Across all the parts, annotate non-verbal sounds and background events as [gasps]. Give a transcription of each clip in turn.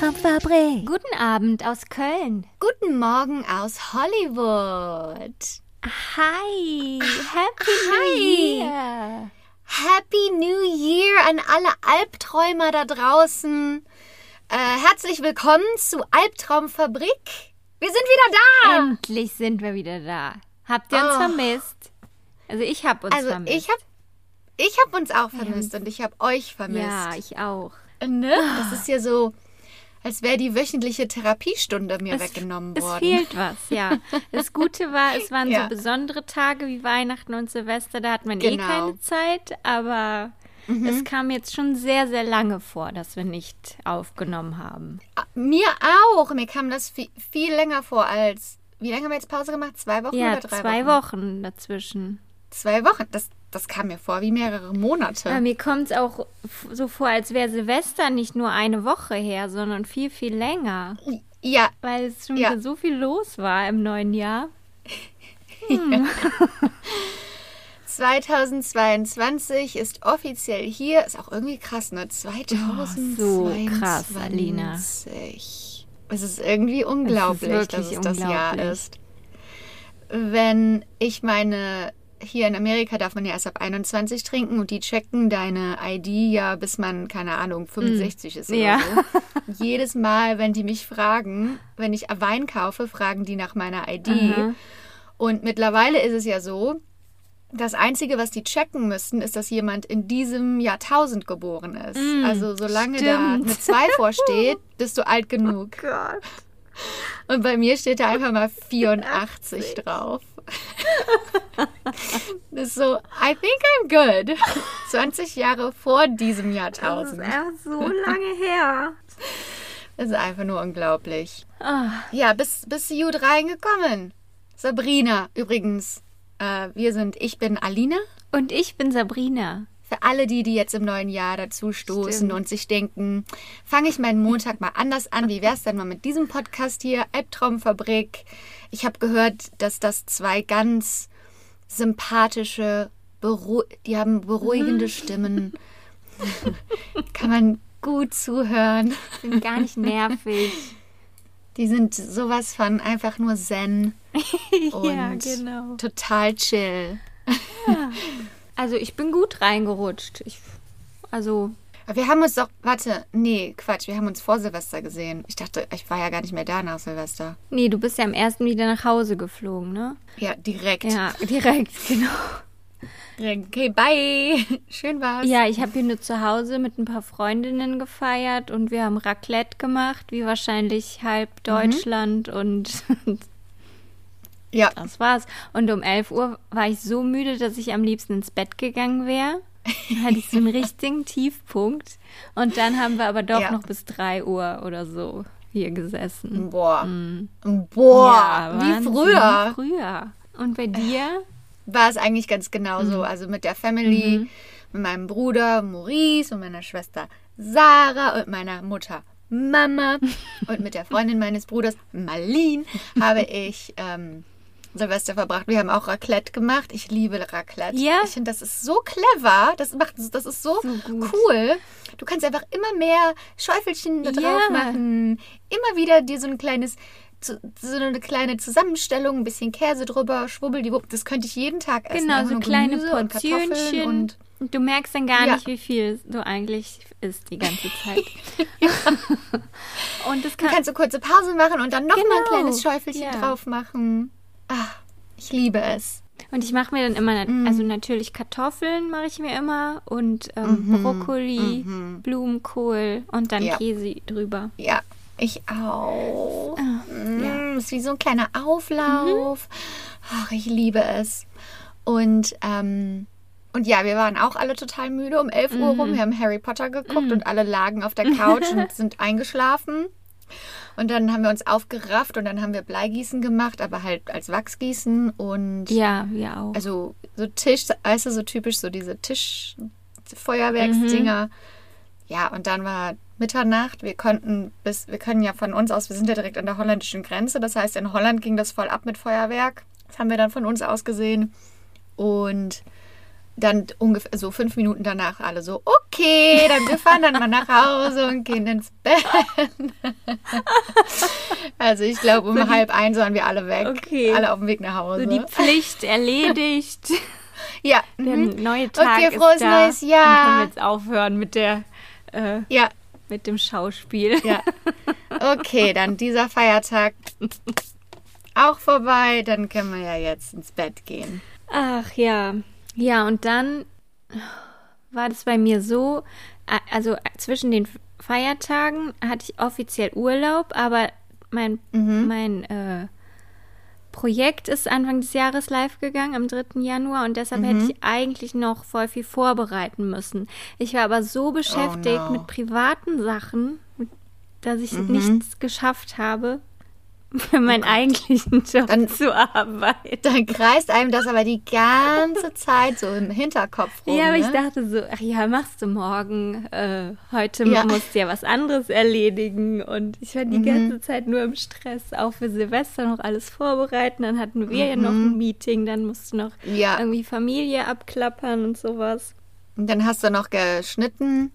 Albtraumfabrik. Guten Abend aus Köln. Guten Morgen aus Hollywood. Hi. Happy Hi. New Year. Happy New Year an alle Albträumer da draußen. Äh, herzlich willkommen zu Albtraumfabrik. Wir sind wieder da. Endlich sind wir wieder da. Habt ihr uns Oh. vermisst? Also ich hab uns also vermisst. ich habe ich hab uns auch vermisst und ich habe euch vermisst. Ja, ich auch. Ne? Das ist ja so, als wäre die wöchentliche Therapiestunde mir Es- weggenommen Es worden. fehlt was, ja. Das Gute war, es waren Ja. so besondere Tage wie Weihnachten und Silvester, da hat man eh Genau. Mhm. keine Zeit, aber es kam jetzt schon sehr, sehr lange vor, dass wir nicht aufgenommen haben. Mir auch. Mir kam das viel, viel länger vor als. Wie lange haben wir jetzt Pause gemacht? Zwei Wochen Ja, oder drei zwei Wochen? Wochen dazwischen. Zwei Wochen. Das, das kam mir vor wie mehrere Monate. Aber mir kommt es auch so vor, als wäre Silvester nicht nur eine Woche her, sondern viel, viel länger. ja, Weil es schon Ja. wieder so viel los war im neuen Jahr. [laughs] 2022 ist offiziell hier. Ist auch irgendwie krass, ne? 2022. so krass, Alina. Es ist irgendwie unglaublich, dass wirklich es das Jahr unglaublich. ist. Wenn ich meine, hier in Amerika darf man ja erst ab 21 trinken und die checken deine ID ja, bis man, keine Ahnung, 65 ist oder Mm. Ja. so. [laughs] Jedes Mal, wenn die mich fragen, wenn ich Wein kaufe, fragen die nach meiner ID. Aha. Und mittlerweile ist es ja so, das Einzige, was die checken müssten, ist, dass jemand in diesem Jahrtausend geboren ist. also solange da Mm, stimmt. eine 2 vorsteht, [laughs] bist du alt genug. Gott. Und bei mir steht da einfach mal [laughs] 84 drauf. Das ist so, I think I'm good. 20 Jahre vor diesem Jahrtausend. erst so lange her. [laughs] Das ist einfach nur unglaublich. Ah, Ja, bist, bist du gut reingekommen? Sabrina, übrigens. Äh, wir sind, ich bin Alina. und ich bin Sabrina. Für alle die, die jetzt im neuen Jahr dazu stoßen Stimmt. und sich denken, fange ich meinen Montag mal anders an. Wie wär's denn mal mit diesem Podcast hier, Albtraumfabrik? Ich habe gehört, dass das zwei ganz sympathische, beru die haben beruhigende Stimmen. [laughs] Kann man gut zuhören. Bin gar nicht nervig. Die sind sowas von einfach nur zen [laughs] und ja, genau. total chill. Also ich bin gut reingerutscht. Ich, also Aber Wir haben uns doch, warte, nee, Quatsch, wir haben uns vor Silvester gesehen. Ich dachte, ich war ja gar nicht mehr da nach Silvester. Nee, du bist ja am ersten wieder nach Hause geflogen, ne? Ja, direkt. Ja, direkt, [laughs] genau. Okay, bye. Schön war's. Ja, ich habe hier nur zu Hause mit ein paar Freundinnen gefeiert und wir haben Raclette gemacht, wie wahrscheinlich halb Deutschland und [laughs] Ja. das war's. Und um 11 Uhr war ich so müde, dass ich am liebsten ins Bett gegangen wäre. Dann hatte ich so einen richtigen [laughs] Tiefpunkt. Und dann haben wir aber doch Ja. noch bis 3 Uhr oder so hier gesessen. Boah. Boah. wie Wahnsinn, früher. Wie früher. Und bei dir? War es eigentlich ganz genauso. Mhm. Also mit der Family, mit meinem Bruder Maurice und meiner Schwester Sarah und meiner Mutter Mama [laughs] und mit der Freundin meines Bruders Marlene habe [laughs] ich ähm, Silvester verbracht. Wir haben auch Raclette gemacht. Ich liebe Raclette. Ja? Ich finde, das ist so clever. Das macht, das ist so, So cool. Du kannst einfach immer mehr Schäufelchen da drauf Ja. machen. Immer wieder dir so ein kleines, so eine kleine Zusammenstellung, ein bisschen Käse drüber, schwubbeldiwupp. Das könnte ich jeden Tag essen. Genau, so kleine Gemüse und Kartoffeln Portionchen. Und Und du merkst dann gar Ja. nicht, wie viel du eigentlich isst die ganze Zeit. [laughs] und das kann, dann kannst du kurze Pause machen und dann noch mal ein Genau. kleines Schäufelchen Ja. drauf machen. Ah, ich liebe es. Und ich mache mir dann immer, Mm. also natürlich Kartoffeln mache ich mir immer und ähm, Brokkoli, Blumenkohl und dann Mhm. Ja. Käse drüber. Ja, ich auch. Ah, Mm, Ist wie so ein kleiner Auflauf. Ach, ich liebe es. Und, ähm, und ja, wir waren auch alle total müde um 11 Uhr Mhm. rum. Wir haben Harry Potter geguckt und alle lagen auf der [laughs] Couch und sind eingeschlafen. Und dann haben wir uns aufgerafft und dann haben wir Bleigießen gemacht, aber halt als Wachsgießen und Ja, wir auch. also so Tisch, weißt du, so typisch so diese Tischfeuerwerksdinger. Ja, und dann war Mitternacht. Wir konnten bis, wir können ja von uns aus, wir sind ja direkt an der holländischen Grenze. Das heißt, in Holland ging das voll ab mit Feuerwerk. Das haben wir dann von uns aus gesehen. Und dann ungefähr so fünf Minuten danach alle so, okay, dann wir fahren dann mal nach Hause und gehen ins Bett. also ich glaube, um halb eins waren wir alle weg. Okay. Alle auf dem Weg nach Hause. so die Pflicht erledigt. ja. Der mhm. neue Tag Okay, ist frohes da. neues Dann Jahr. können wir jetzt aufhören mit der äh, Ja, mit dem Schauspiel. Ja. Okay, dann dieser Feiertag [laughs] auch vorbei. Dann können wir ja jetzt ins Bett gehen. Ach ja. Ja, und dann war das bei mir so, also zwischen den Feiertagen hatte ich offiziell Urlaub, aber mein, mein äh, Projekt ist Anfang des Jahres live gegangen, am 3. Januar, und deshalb hätte ich eigentlich noch voll viel vorbereiten müssen. Ich war aber so beschäftigt no. mit privaten Sachen, dass ich nichts geschafft habe, [laughs] für meinen eigentlichen Job Dann- zu arbeiten. Dann kreist einem das aber die ganze Zeit so im Hinterkopf rum. Ja, aber ich ne? dachte so, ach ja, machst du morgen. Äh, heute Ja. musst du ja was anderes erledigen. Und ich war die ganze Zeit nur im Stress, auch für Silvester noch alles vorbereiten. Dann hatten wir ja noch ein Meeting, dann musst du noch Ja. irgendwie Familie abklappern und sowas. Und dann hast du noch geschnitten.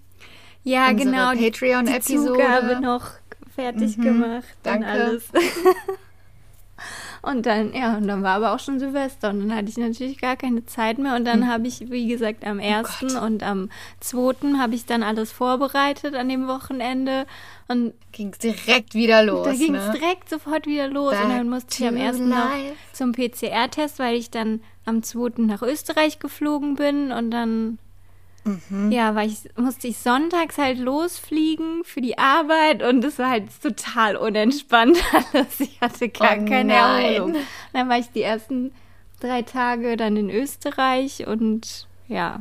Ja, Unsere genau. Patreon-Episode. Die Zugabe noch fertig gemacht danke. und alles. [laughs] Und dann, ja, und dann war aber auch schon Silvester und dann hatte ich natürlich gar keine Zeit mehr. Und dann habe ich, wie gesagt, am 1. und am 2. habe ich dann alles vorbereitet an dem Wochenende. Und Ging es direkt wieder los. da ging es ne? direkt sofort wieder los. Back und dann musste ich am to 1. noch zum PCR-Test, weil ich dann am 2. nach Österreich geflogen bin und dann Mhm. ja, weil ich musste ich sonntags halt losfliegen für die Arbeit und es war halt total unentspannt [laughs] alles. Ich hatte gar Oh keine nein. Erholung. Dann war ich die ersten drei Tage dann in Österreich und ja,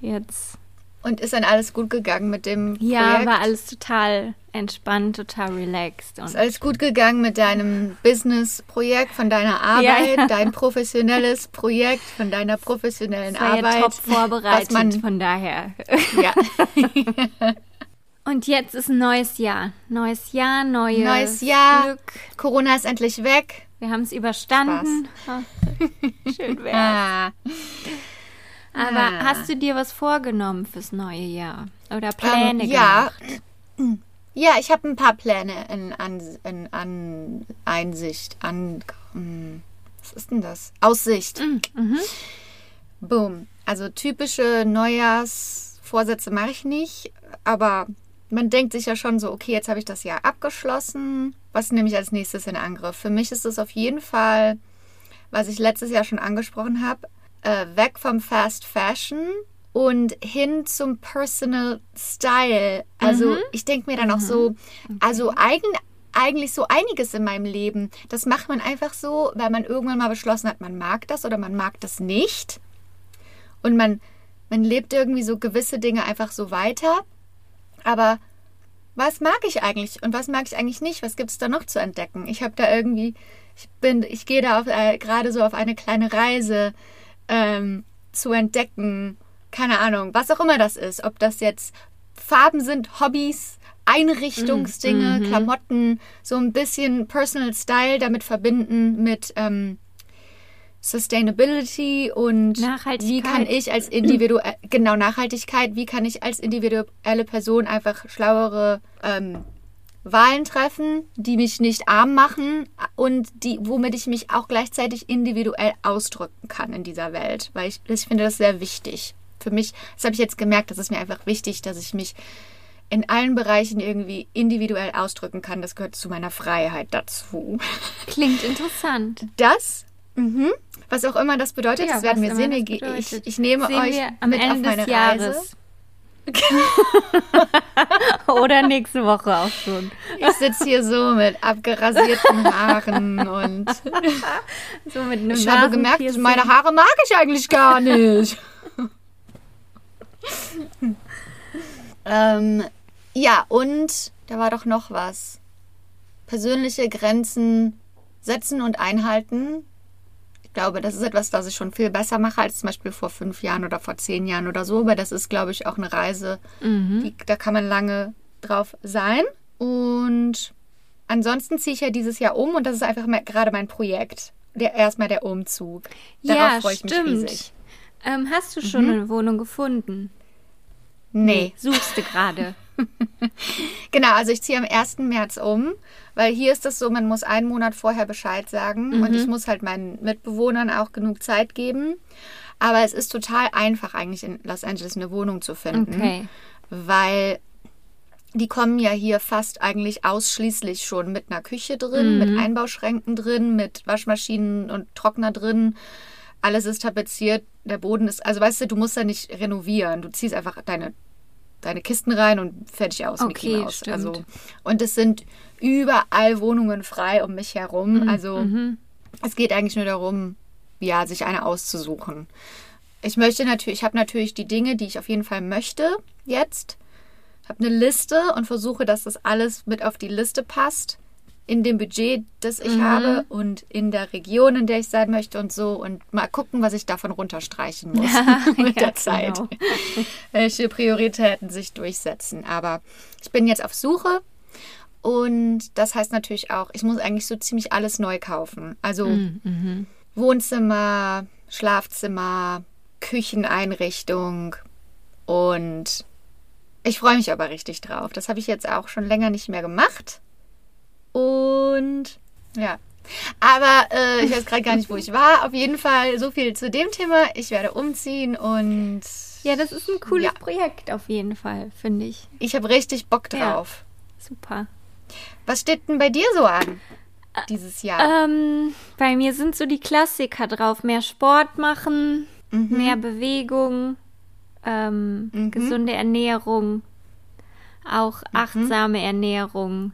jetzt Und ist dann alles gut gegangen mit dem ja, Projekt? war alles total entspannt, total relaxed Ist alles gut gegangen mit deinem Business-Projekt, von deiner Arbeit, ja. dein professionelles Projekt, von deiner professionellen es war ja Arbeit. top vorbereitet, man, von daher. ja. [laughs] Und jetzt ist ein neues Jahr. Neues Jahr, neues, Neues Jahr. Glück. Corona ist endlich weg. Wir haben es überstanden. Ach, [laughs] Schön wär's. Ah. Aber Ah. hast du dir was vorgenommen fürs neue Jahr? Oder Pläne Ähm, ja. gemacht? [clears throat] Ja, ich habe ein paar Pläne in, an, in an Einsicht, an hm, was ist denn das? Aussicht. Mhm. Boom. Also typische Neujahrsvorsätze mache ich nicht, aber man denkt sich ja schon so, okay, jetzt habe ich das Jahr abgeschlossen. Was nehme ich als nächstes in Angriff? Für mich ist es auf jeden Fall, was ich letztes Jahr schon angesprochen habe, äh, weg vom Fast Fashion und hin zum Personal Style. Also ich denke mir dann auch so, also eigen, eigentlich so einiges in meinem Leben, das macht man einfach so, weil man irgendwann mal beschlossen hat, man mag das oder man mag das nicht. Und man, man lebt irgendwie so gewisse Dinge einfach so weiter. Aber was mag ich eigentlich und was mag ich eigentlich nicht? Was gibt es da noch zu entdecken? Ich habe da irgendwie, ich bin, ich gehe da äh, gerade so auf eine kleine Reise ähm, zu entdecken. Keine Ahnung, was auch immer das ist. Ob das jetzt Farben sind, Hobbys, Einrichtungsdinge, Klamotten, so ein bisschen Personal Style damit verbinden mit ähm, Sustainability und wie kann ich als individuell genau Nachhaltigkeit, wie kann ich als individuelle Person einfach schlauere ähm, Wahlen treffen, die mich nicht arm machen und die, womit ich mich auch gleichzeitig individuell ausdrücken kann in dieser Welt. Weil ich, ich finde das sehr wichtig. Für mich, das habe ich jetzt gemerkt, das ist mir einfach wichtig, dass ich mich in allen Bereichen irgendwie individuell ausdrücken kann. Das gehört zu meiner Freiheit dazu. Klingt interessant. Das, mhm, was auch immer das bedeutet, Ja, das werden wir sehen. Ich, ich, nehme Sehen euch am mit auf Ende meine des Reise. Jahres. [laughs] Oder nächste Woche auch schon. Ich sitze hier so mit abgerasierten Haaren und [laughs] So mit einem ich habe gemerkt, meine Haare mag ich eigentlich gar nicht. [laughs] ähm, ja, und da war doch noch was. persönliche Grenzen setzen und einhalten. Ich glaube, das ist etwas, das ich schon viel besser mache als zum Beispiel vor fünf Jahren oder vor zehn Jahren oder so. Aber das ist, glaube ich, auch eine Reise, die, da kann man lange drauf sein. Und ansonsten ziehe ich ja dieses Jahr um und das ist einfach gerade mein Projekt. Der, erstmal der Umzug. Darauf ja, freue ich mich stimmt. riesig. Ähm, hast du schon eine Wohnung gefunden? Nee. Suchst du gerade? [laughs] [laughs] Genau, also ich ziehe am 1. März um, weil hier ist es so, man muss einen Monat vorher Bescheid sagen und ich muss halt meinen Mitbewohnern auch genug Zeit geben. Aber es ist total einfach eigentlich in Los Angeles eine Wohnung zu finden, Okay. weil die kommen ja hier fast eigentlich ausschließlich schon mit einer Küche drin, mit Einbauschränken drin, mit Waschmaschinen und Trockner drin. Alles ist tapeziert, der Boden ist, also weißt du, du musst ja nicht renovieren. Du ziehst einfach deine, deine Kisten rein und fertig aus. Okay, Mouse. stimmt. Also, und es sind überall Wohnungen frei um mich herum. Also es geht eigentlich nur darum, ja, sich eine auszusuchen. Ich möchte natürlich, ich habe natürlich die Dinge, die ich auf jeden Fall möchte jetzt. Habe eine Liste und versuche, dass das alles mit auf die Liste passt. In dem Budget, das ich habe und in der Region, in der ich sein möchte und so. Und mal gucken, was ich davon runterstreichen muss [laughs] [laughs] mit Ja, der Zeit. genau. [laughs] Welche Prioritäten sich durchsetzen. Aber ich bin jetzt auf Suche. Und das heißt natürlich auch, ich muss eigentlich so ziemlich alles neu kaufen. Also Mhm. Wohnzimmer, Schlafzimmer, Kücheneinrichtung und ich freue mich aber richtig drauf. Das habe ich jetzt auch schon länger nicht mehr gemacht. Und ja. Aber äh, ich weiß gerade gar nicht, wo ich war. Auf jeden Fall so viel zu dem Thema. Ich werde umziehen und Ja, das ist ein cooles Ja. Projekt auf jeden Fall, finde ich. ich habe richtig Bock Ja. drauf. Super. Was steht denn bei dir so an dieses Jahr? Ähm, bei mir sind so die Klassiker drauf. Mehr Sport machen, Mhm. mehr Bewegung, ähm, gesunde Ernährung, auch Mhm. achtsame Ernährung.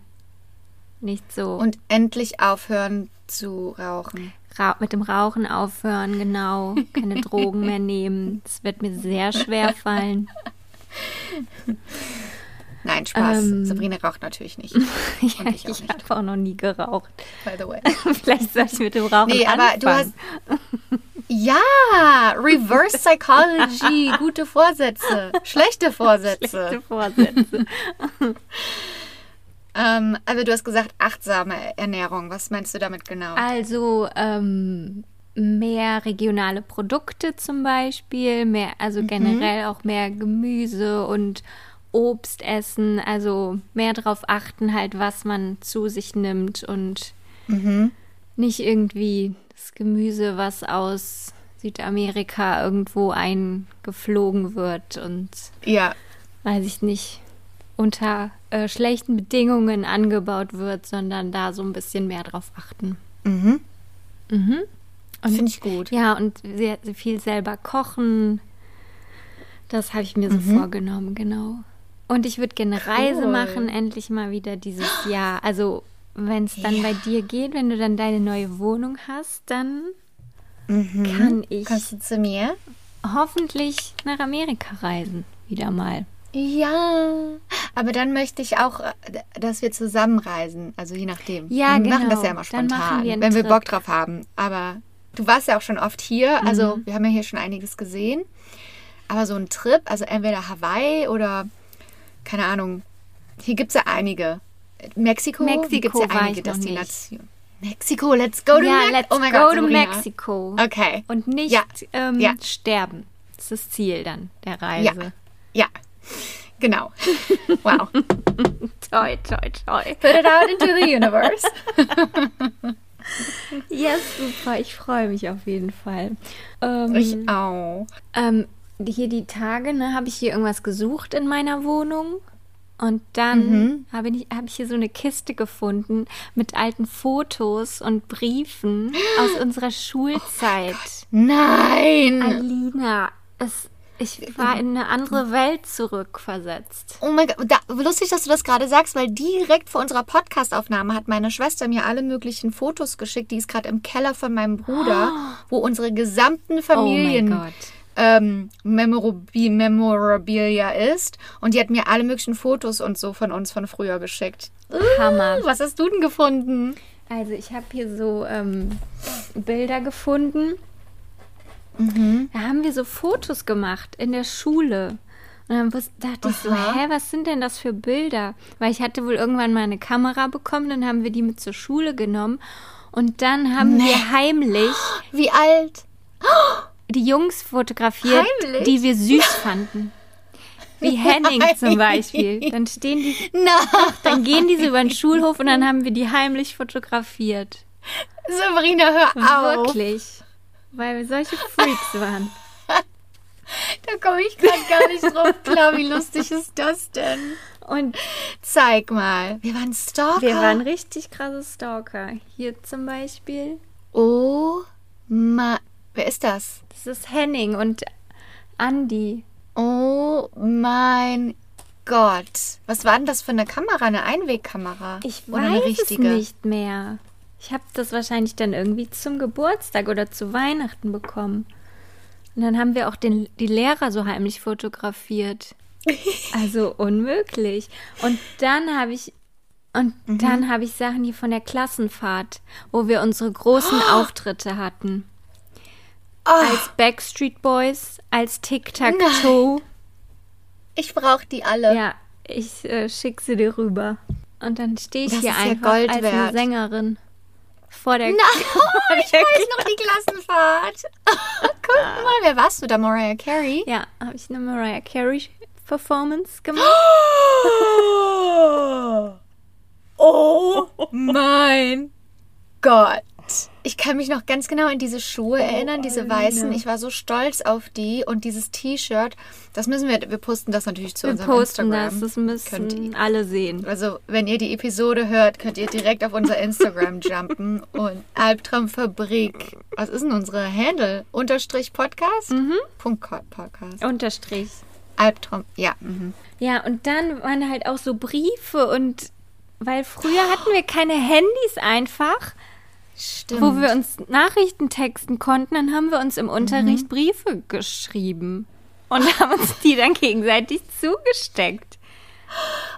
Nicht so Und endlich aufhören zu rauchen. Ra mit dem Rauchen aufhören, genau. Keine [laughs] Drogen mehr nehmen. Das wird mir sehr schwer fallen. Nein, Spaß. Ähm. Sabrina raucht natürlich nicht. [laughs] ja, ich ich habe auch noch nie geraucht. By the way. [laughs] Vielleicht soll ich mit dem Rauchen Nee, aber anfangen. du hast. Ja, Reverse Psychology, gute Vorsätze, schlechte Vorsätze. Schlechte Vorsätze. Ähm, aber du hast gesagt, achtsame Ernährung. Was meinst du damit genau? Also ähm, mehr regionale Produkte zum Beispiel, mehr, also Mhm. generell auch mehr Gemüse und Obst essen, also mehr darauf achten halt, was man zu sich nimmt und Mhm. nicht irgendwie das Gemüse, was aus Südamerika irgendwo eingeflogen wird und Ja, weiß ich nicht, unter äh, schlechten Bedingungen angebaut wird, sondern da so ein bisschen mehr drauf achten. mhm. Mhm. finde ich gut. Ja, und sehr, sehr viel selber kochen. Das habe ich mir so Mhm. vorgenommen, genau. Und ich würde gerne Reise Cool. machen, endlich mal wieder dieses Jahr. Also, wenn es dann Ja. bei dir geht, wenn du dann deine neue Wohnung hast, dann Mhm. kann ich Kommst du zu mir? hoffentlich nach Amerika reisen. Wieder mal. Ja, aber dann möchte ich auch, äh, dass wir zusammenreisen. Also je nachdem. Ja, wir machen genau. das ja immer machen spontan, wir wenn wir Trip. Bock drauf haben. Aber du warst ja auch schon oft hier. Mhm. Also wir haben ja hier schon einiges gesehen. Aber so ein Trip, also entweder Hawaii oder keine Ahnung. Hier gibt es ja einige. Mexiko, hier Mexiko gibt es ja einige. Destinationen. Mexiko, let's go to ja, Mexico. let's oh go Gott, to. Mexico. Okay. Und nicht Ja. Ähm, Ja. sterben. Das ist das Ziel dann der Reise. Ja, genau. [laughs] Wow. Toi, toi, toi. Put it out into the universe. [laughs] Ja, super. Ich freue mich auf jeden Fall. Ähm, Ich auch. ähm, hier die Tage, ne, habe ich hier irgendwas gesucht in meiner Wohnung. Und dann Mhm. habe ich, hab ich hier so eine Kiste gefunden mit alten Fotos und Briefen aus [gasps] unserer Schulzeit. Nein! Alina, es, ich war in eine andere Welt zurückversetzt. Oh mein Gott, da, lustig, dass du das gerade sagst, weil direkt vor unserer Podcastaufnahme hat meine Schwester mir alle möglichen Fotos geschickt. Die ist gerade im Keller von meinem Bruder, [gasps] wo unsere gesamten Oh mein Familien Gott. ähm, Memorabi Memorabilia ist. Und die hat mir alle möglichen Fotos und so von uns von früher geschickt. Hammer. Was hast du denn gefunden? Also ich habe hier so ähm, Bilder gefunden. Mhm. Da haben wir so Fotos gemacht in der Schule. Und dann dachte ich so, hä, was sind denn das für Bilder? Weil ich hatte wohl irgendwann mal eine Kamera bekommen, dann haben wir die mit zur Schule genommen. Und dann haben Nee. wir heimlich [gasps] Wie alt? [gasps] die Jungs fotografiert, Heimlich? die wir süß [laughs] fanden. Wie Henning zum Nein. Beispiel. Dann stehen die, [laughs] Na, dann gehen die so über den Schulhof und dann haben wir die heimlich fotografiert. Sabrina, hör auf. Wirklich. Weil wir solche Freaks [laughs] waren. Da komme ich gerade gar nicht drauf klar. Wie lustig ist das denn? Und Zeig mal. Wir waren Stalker. wir waren richtig krasse Stalker. Hier zum Beispiel. Oh, ma. Wer ist das? Das ist Henning und Andi. Oh mein Gott. Was war denn das für eine Kamera? Eine Einwegkamera? Ich Oder eine weiß richtige? es nicht mehr. Ich habe das wahrscheinlich dann irgendwie zum Geburtstag oder zu Weihnachten bekommen. Und dann haben wir auch den, die Lehrer so heimlich fotografiert. [laughs] Also unmöglich. Und dann habe ich und Mhm. dann habe ich Sachen hier von der Klassenfahrt, wo wir unsere großen Auftritte hatten. Oh, Als Backstreet Boys, als Tic-Tac-Toe. ich brauche die alle. Ja, ich äh, schicke sie dir rüber. Und dann stehe ich Das hier ja einfach Gold als eine. Sängerin. Vor der Na, [laughs] ich weiß noch die Klassenfahrt. [laughs] Guck mal, wer warst du da? Mariah Carey? Ja, habe ich eine Mariah Carey Performance [gasps] gemacht. Oh mein Gott. Ich kann mich noch ganz genau an diese Schuhe erinnern, diese Alina. weißen. Ich war so stolz auf die und dieses T-Shirt. Das müssen wir, wir posten das natürlich zu Wir unserem posten Instagram. das, das Könnt ihr- müssen alle sehen. Also, wenn ihr die Episode hört, könnt ihr direkt auf unser Instagram jumpen [laughs] und Albtraumfabrik. Was ist denn unsere Handle? Unterstrich Podcast? Mhm. Punkt Podcast. Unterstrich. Albtraum, ja. Mhm. Ja, und dann waren halt auch so Briefe und weil früher hatten wir keine Handys einfach, Stimmt. wo wir uns Nachrichten texten konnten, dann haben wir uns im Mhm. Unterricht Briefe geschrieben und haben uns die dann gegenseitig zugesteckt.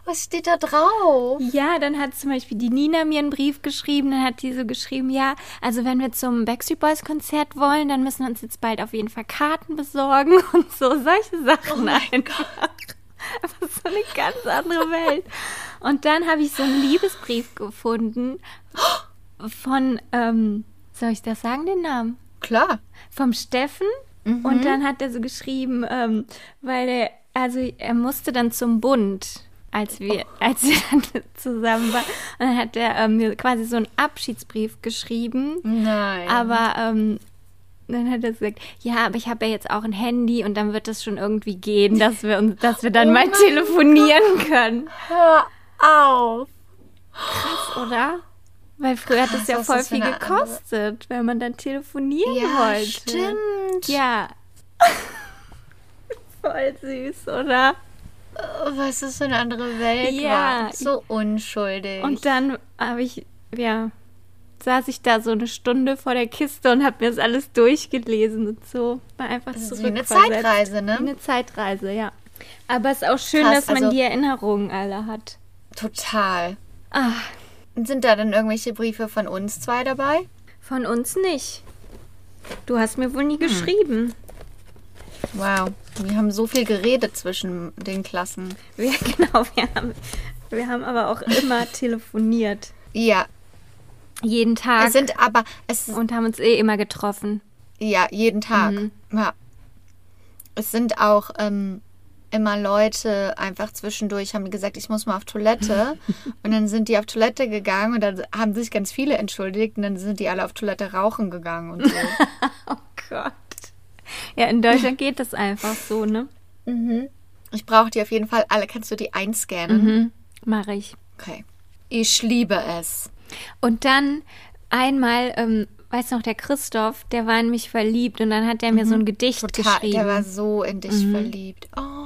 Was steht da drauf? Ja, dann hat zum Beispiel die Nina mir einen Brief geschrieben, dann hat die so geschrieben, ja, also wenn wir zum Backstreet Boys Konzert wollen, dann müssen wir uns jetzt bald auf jeden Fall Karten besorgen [laughs] und so, solche Sachen einfach. [laughs] Das ist so eine ganz andere Welt. Und dann habe ich so einen Liebesbrief gefunden [gasps] von, ähm, soll ich das sagen, den Namen? Klar. vom Steffen und dann hat er so geschrieben, ähm, weil er, also er musste dann zum Bund, als wir, als wir dann zusammen waren. Und dann hat er ähm, mir quasi so einen Abschiedsbrief geschrieben, Nein. aber ähm, dann hat er gesagt, ja, aber ich habe ja jetzt auch ein Handy und dann wird es schon irgendwie gehen, dass wir uns, dass wir dann Oh mal telefonieren können, Hör auf. oder? Weil früher hat es Krass, ja voll viel eine andere- gekostet, wenn man dann telefonieren Ja, wollte. stimmt. Ja. [laughs] Voll süß, oder? Oh, Was das für eine andere Welt Ja. war. So unschuldig. Und dann habe ich, ja, saß ich da so eine Stunde vor der Kiste und habe mir das alles durchgelesen und so. War einfach Das ist wie eine Zeitreise, ne? Wie eine Zeitreise, ja. Aber es ist auch schön, Krass, dass man also- die Erinnerungen alle hat. Total. Ah, Sind da dann irgendwelche Briefe von uns zwei dabei? von uns nicht. Du hast mir wohl Hm. nie geschrieben. Wow. Wir haben so viel geredet zwischen den Klassen. [laughs] Wir, genau, wir haben, wir haben aber auch immer [laughs] telefoniert. Ja. Jeden Tag. Es sind aber, es und haben uns eh immer getroffen. Ja, jeden Tag. Mhm. Ja. Es sind auch ähm, immer Leute einfach zwischendurch, haben gesagt, ich muss mal auf Toilette. [laughs] und dann sind die auf Toilette gegangen und dann haben sich ganz viele entschuldigt und dann sind die alle auf Toilette rauchen gegangen und so. [laughs] Oh Gott. Ja, in Deutschland geht das einfach so, ne? ich brauche die auf jeden Fall alle. Kannst du die einscannen? Mhm. Mache ich. Okay. Ich liebe es. Und dann einmal, ähm, weiß noch, der Christoph, der war in mich verliebt und dann hat er mir so ein Gedicht Mhm. Total, geschrieben. der war so in dich verliebt. Oh.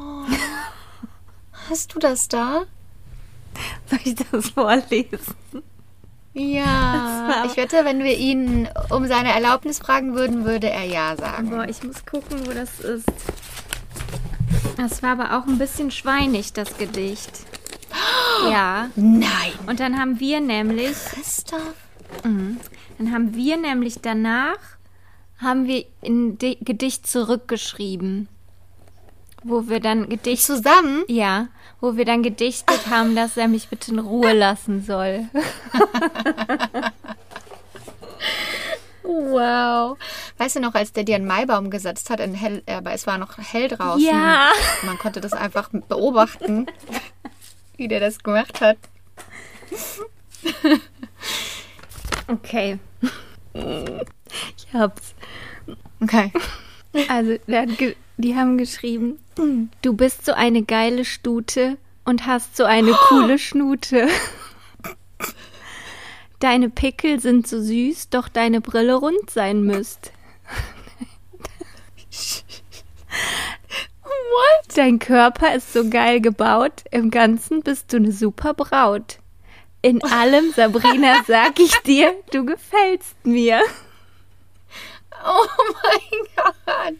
Hast du das da? Soll ich das vorlesen? Ja, ich wette, wenn wir ihn um seine Erlaubnis fragen würden, würde er ja sagen. Boah, ich muss gucken, wo das ist. Das war aber auch ein bisschen schweinig, das Gedicht. [gasps] Ja. Nein. Und dann haben wir nämlich, Christoph? dann haben wir nämlich danach, haben wir ein Di Gedicht zurückgeschrieben. Wo wir dann Gedicht, Zusammen? ja, wo wir dann gedichtet [laughs] haben, dass er mich bitte in Ruhe lassen soll. [laughs] Wow. Weißt du noch, als der dir einen Maibaum gesetzt hat, in hell, äh, aber es war noch hell draußen. Ja. [laughs] Man konnte das einfach beobachten, wie der das gemacht hat. Okay. Ich hab's. Okay. Also, der hat die haben geschrieben, du bist so eine geile Stute und hast so eine [gasps] coole Schnute. Deine Pickel sind so süß, doch deine Brille rund sein müsst. What? Dein Körper ist so geil gebaut, im Ganzen bist du eine super Braut. In allem, Sabrina, [laughs] sag ich dir, du gefällst mir. Oh mein Gott.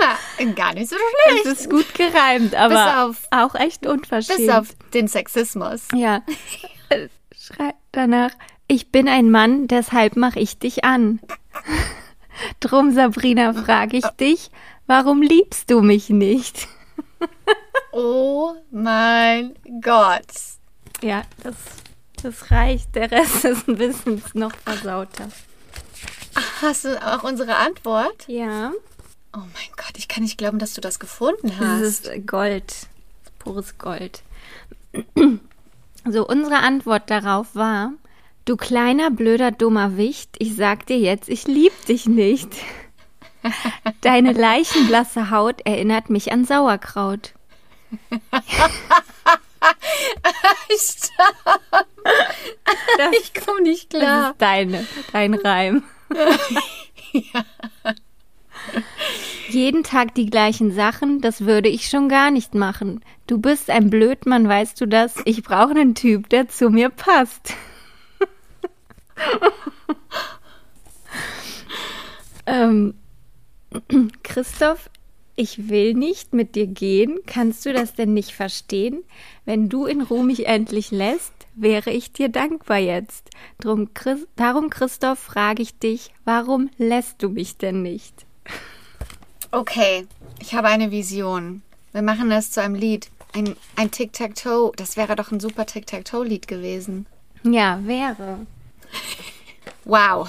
Mal, gar nicht so schlecht. Es ist gut gereimt, aber auf- auch echt unverschämt. Bis auf den Sexismus. Ja. [laughs] Schreibt danach, ich bin ein Mann, deshalb mach ich dich an. [laughs] Drum, Sabrina, frage ich dich, warum liebst du mich nicht? [laughs] Oh mein Gott. Ja, das, das reicht. Der Rest ist ein bisschen noch versauter. Hast du auch unsere Antwort? Ja. Oh mein Gott, ich kann nicht glauben, dass du das gefunden Das hast. ist Gold. Pures Gold. So, unsere Antwort darauf war, du kleiner, blöder, dummer Wicht, ich sag dir jetzt, ich lieb dich nicht. [laughs] Deine leichenblasse Haut erinnert mich an Sauerkraut. [laughs] ich komme nicht Das klar. ist deine, dein Reim. [laughs] [laughs] Jeden Tag die gleichen Sachen, das würde ich schon gar nicht machen. Du bist ein Blödmann, weißt du das? Ich brauche einen Typ, der zu mir passt. [laughs] ähm, [clears throat] Christoph, ich will nicht mit dir gehen. Kannst du das denn nicht verstehen? Wenn du in Ruhe mich endlich lässt, wäre ich dir dankbar jetzt. Drum, Chris, darum, Christoph, frage ich dich, warum lässt du mich denn nicht? Okay, ich habe eine Vision. Wir machen das zu einem Lied. Ein, ein Tic-Tac-Toe. Das wäre doch ein super Tic-Tac-Toe-Lied gewesen. Ja, wäre. Wow.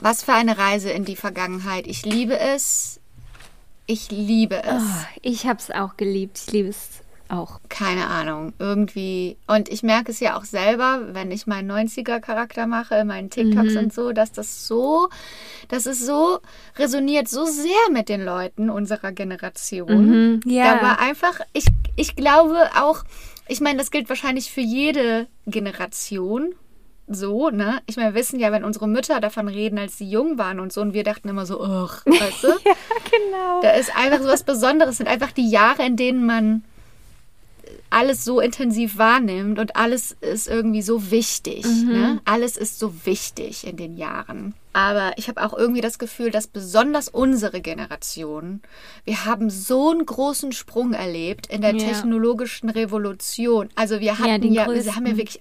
Was für eine Reise in die Vergangenheit. Ich liebe es. Ich liebe es. Oh, ich hab's auch geliebt. Ich liebe es auch. Keine Ahnung. Irgendwie. Und ich merke es ja auch selber, wenn ich meinen 90er-Charakter mache, in meinen TikToks Mhm. und so, dass das so, dass es so resoniert so sehr mit den Leuten unserer Generation. Mhm, ja. Da war einfach, ich, ich glaube auch, ich meine, das gilt wahrscheinlich für jede Generation. So, ne? Ich meine, wir wissen ja, wenn unsere Mütter davon reden, als sie jung waren und so, und wir dachten immer so, ugh, weißt du? [laughs] Ja, genau. Da ist einfach so was Besonderes. Es sind einfach die Jahre, in denen man alles so intensiv wahrnimmt und alles ist irgendwie so wichtig. Ne? Alles ist so wichtig in den Jahren. Aber ich habe auch irgendwie das Gefühl, dass besonders unsere Generation, wir haben so einen großen Sprung erlebt in der Ja. technologischen Revolution. Also wir hatten den ja, wir haben ja wirklich,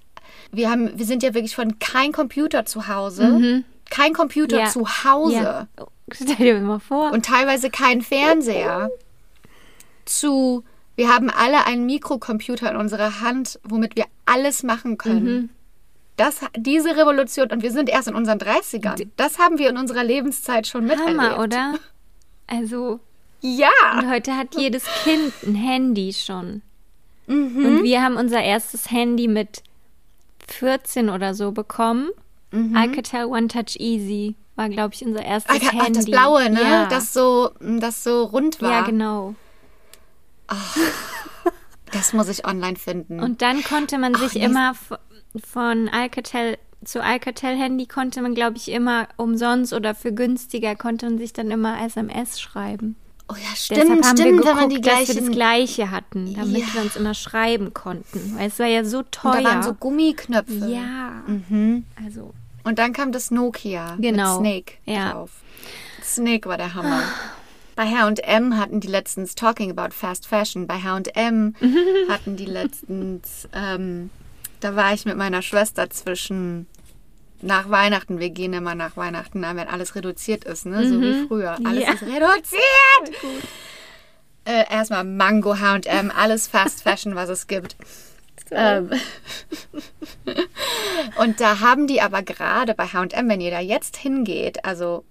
wir haben, wir sind ja wirklich von kein Computer zu Hause, kein Computer Mhm. Ja. zu Hause Ja. Stell dir mal vor. und teilweise keinen Fernseher zu wir haben alle einen Mikrocomputer in unserer Hand, womit wir alles machen können. Das, diese Revolution, und wir sind erst in unseren 30ern, das haben wir in unserer Lebenszeit schon miterlebt. Hammer, oder? Also, Ja. und heute hat [laughs] jedes Kind ein Handy schon. Mhm. Und wir haben unser erstes Handy mit 14 oder so bekommen. Mhm. Alcatel One Touch Easy war, glaube ich, unser erstes Ach, Handy. das blaue, ne? Ja, Das so, das so rund war. ja genau. Das muss ich online finden. Und dann konnte man sich immer von Alcatel zu Alcatel-Handy konnte man, glaube ich, immer umsonst oder für günstiger konnte man sich dann immer SMS schreiben. Oh ja, Deshalb stimmt, haben stimmt, wir man die geguckt, dass wir das gleichen. Gleiche hatten, damit Ja. wir uns immer schreiben konnten. Weil es war ja so Und teuer. da waren so Gummiknöpfe. ja, Mhm. also Und dann kam das Nokia Genau. mit Snake Ja. drauf. Snake war der Hammer. [sighs] Bei H&M hatten die letztens Talking about Fast Fashion. Bei H&M [laughs] hatten die letztens, ähm, da war ich mit meiner Schwester zwischen nach Weihnachten. Wir gehen immer nach Weihnachten, an, wenn alles reduziert ist, ne? So wie früher. Alles Ja. ist reduziert. Äh, erstmal Mango, H&M, alles Fast Fashion, was es gibt. Ähm, [laughs] und da haben die aber gerade bei H&M, wenn ihr da jetzt hingeht, also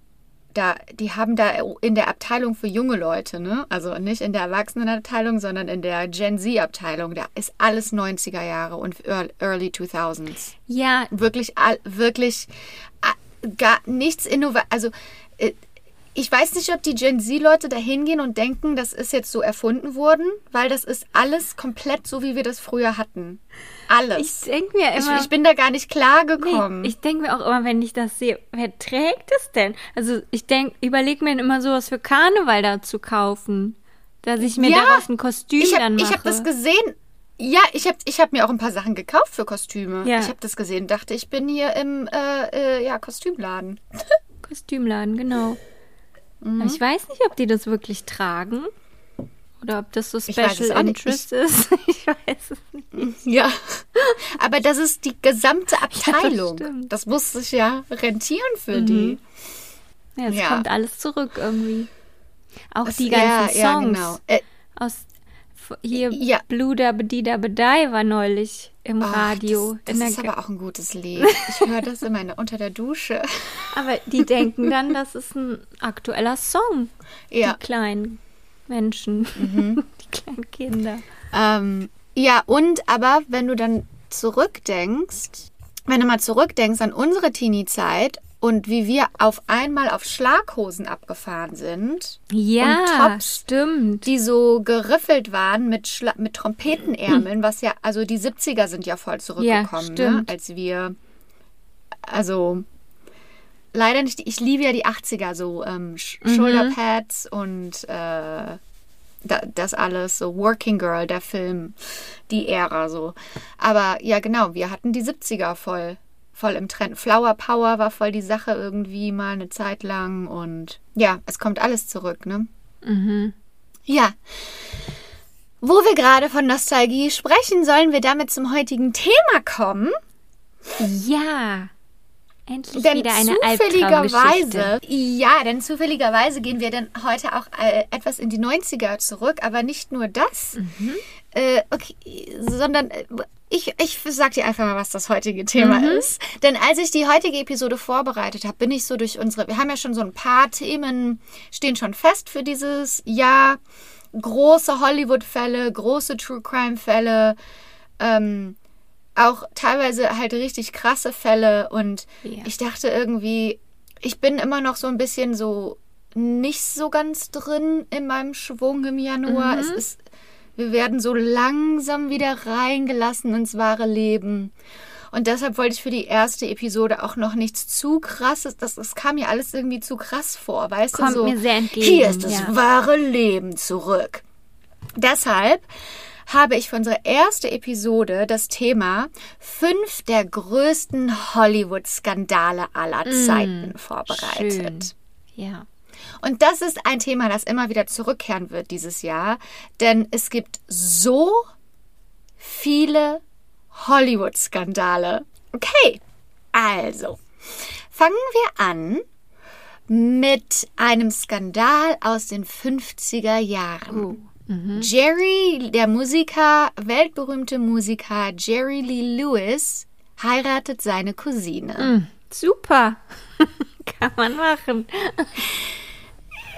da, die haben da in der Abteilung für junge Leute, ne? Also nicht in der Erwachsenenabteilung, sondern in der Gen Z-Abteilung. Da ist alles 90er Jahre und ear- Early 2000s. ja, Wirklich, wirklich gar nichts innovativ. Also äh, ich weiß nicht, ob die Gen Z-Leute da hingehen und denken, das ist jetzt so erfunden worden, weil das ist alles komplett so, wie wir das früher hatten. Alles. ich denke mir Ich, immer, ich bin da gar nicht klar gekommen. Nee, ich denke mir auch immer, wenn ich das sehe, wer trägt es denn? Also ich denke, überlege mir immer sowas für Karneval da zu kaufen. Dass ich mir Ja, daraus ein Kostüm ich dann habe mache. hab das gesehen. Ja, ich habe ich hab mir auch ein paar Sachen gekauft für Kostüme. Ja. Ich habe das gesehen, dachte, ich bin hier im äh, äh, ja, Kostümladen. [laughs] Kostümladen, genau. Mhm. Aber ich weiß nicht, ob die das wirklich tragen. Oder ob das so Special. Interest ist. [laughs] Ich weiß es nicht. [laughs] Ja. Aber das ist die gesamte Abteilung. stimmt. das, muss sich ja rentieren für die. Ja, es Ja. kommt alles zurück irgendwie. Auch Das- die ganzen ja, Songs. ja, genau. Äh, Aus hier Ja. Blue da Bedi da Bedei war neulich im ach, Radio. Das, das ist aber auch ein gutes Lied. Ich höre das immer in- unter der Dusche. [laughs] aber die denken dann, das ist ein aktueller Song. Ja. Die kleinen Menschen, Mhm. [laughs] die kleinen Kinder. Ähm, ja, und aber wenn du dann zurückdenkst, wenn du mal zurückdenkst an unsere Teenie-Zeit und wie wir auf einmal auf Schlaghosen abgefahren sind, Ja, Und Tops. stimmt. die so geriffelt waren mit, Schla mit Trompetenärmeln, was ja, also die 70er sind ja voll zurückgekommen, ne? stimmt. als wir, also leider nicht, ich liebe ja die 80er, so ähm, Sch Shoulderpads und äh, da, das alles, so Working Girl, der Film, die Ära so. Aber ja, genau, wir hatten die 70er voll, voll im Trend. Flower Power war voll die Sache irgendwie mal eine Zeit lang und ja, es kommt alles zurück, ne? Ja. Wo wir gerade von Nostalgie sprechen, sollen wir damit zum heutigen Thema kommen. Ja. Endlich Denn wieder eine zufälligerweise, ja, denn zufälligerweise gehen wir dann heute auch äh, etwas in die 90er zurück, aber nicht nur das, Mhm. äh, okay, sondern äh, ich, ich sag dir einfach mal, was das heutige Thema Mhm. ist. Denn als ich die heutige Episode vorbereitet habe, bin ich so durch unsere, wir haben ja schon so ein paar Themen, stehen schon fest für dieses Jahr. Große Hollywood-Fälle, große True Crime-Fälle, ähm, auch teilweise halt richtig krasse Fälle und Ja. ich dachte irgendwie, ich bin immer noch so ein bisschen so nicht so ganz drin in meinem Schwung im Januar. Es ist, wir werden so langsam wieder reingelassen ins wahre Leben. Und deshalb wollte ich für die erste Episode auch noch nichts zu krasses. Das, das kam mir alles irgendwie zu krass vor, weißt Kommt du? So, mir sehr entgegen, Hier ist das ja. wahre Leben zurück. Deshalb habe ich für unsere erste Episode das Thema fünf der größten Hollywood-Skandale aller Zeiten vorbereitet. Schön. Ja. Und das ist ein Thema, das immer wieder zurückkehren wird dieses Jahr, denn es gibt so viele Hollywood-Skandale. Okay, also fangen wir an mit einem Skandal aus den 50er Jahren. Jerry, der Musiker, weltberühmte Musiker Jerry Lee Lewis, heiratet seine Cousine. Hm, super. [laughs] Kann man machen.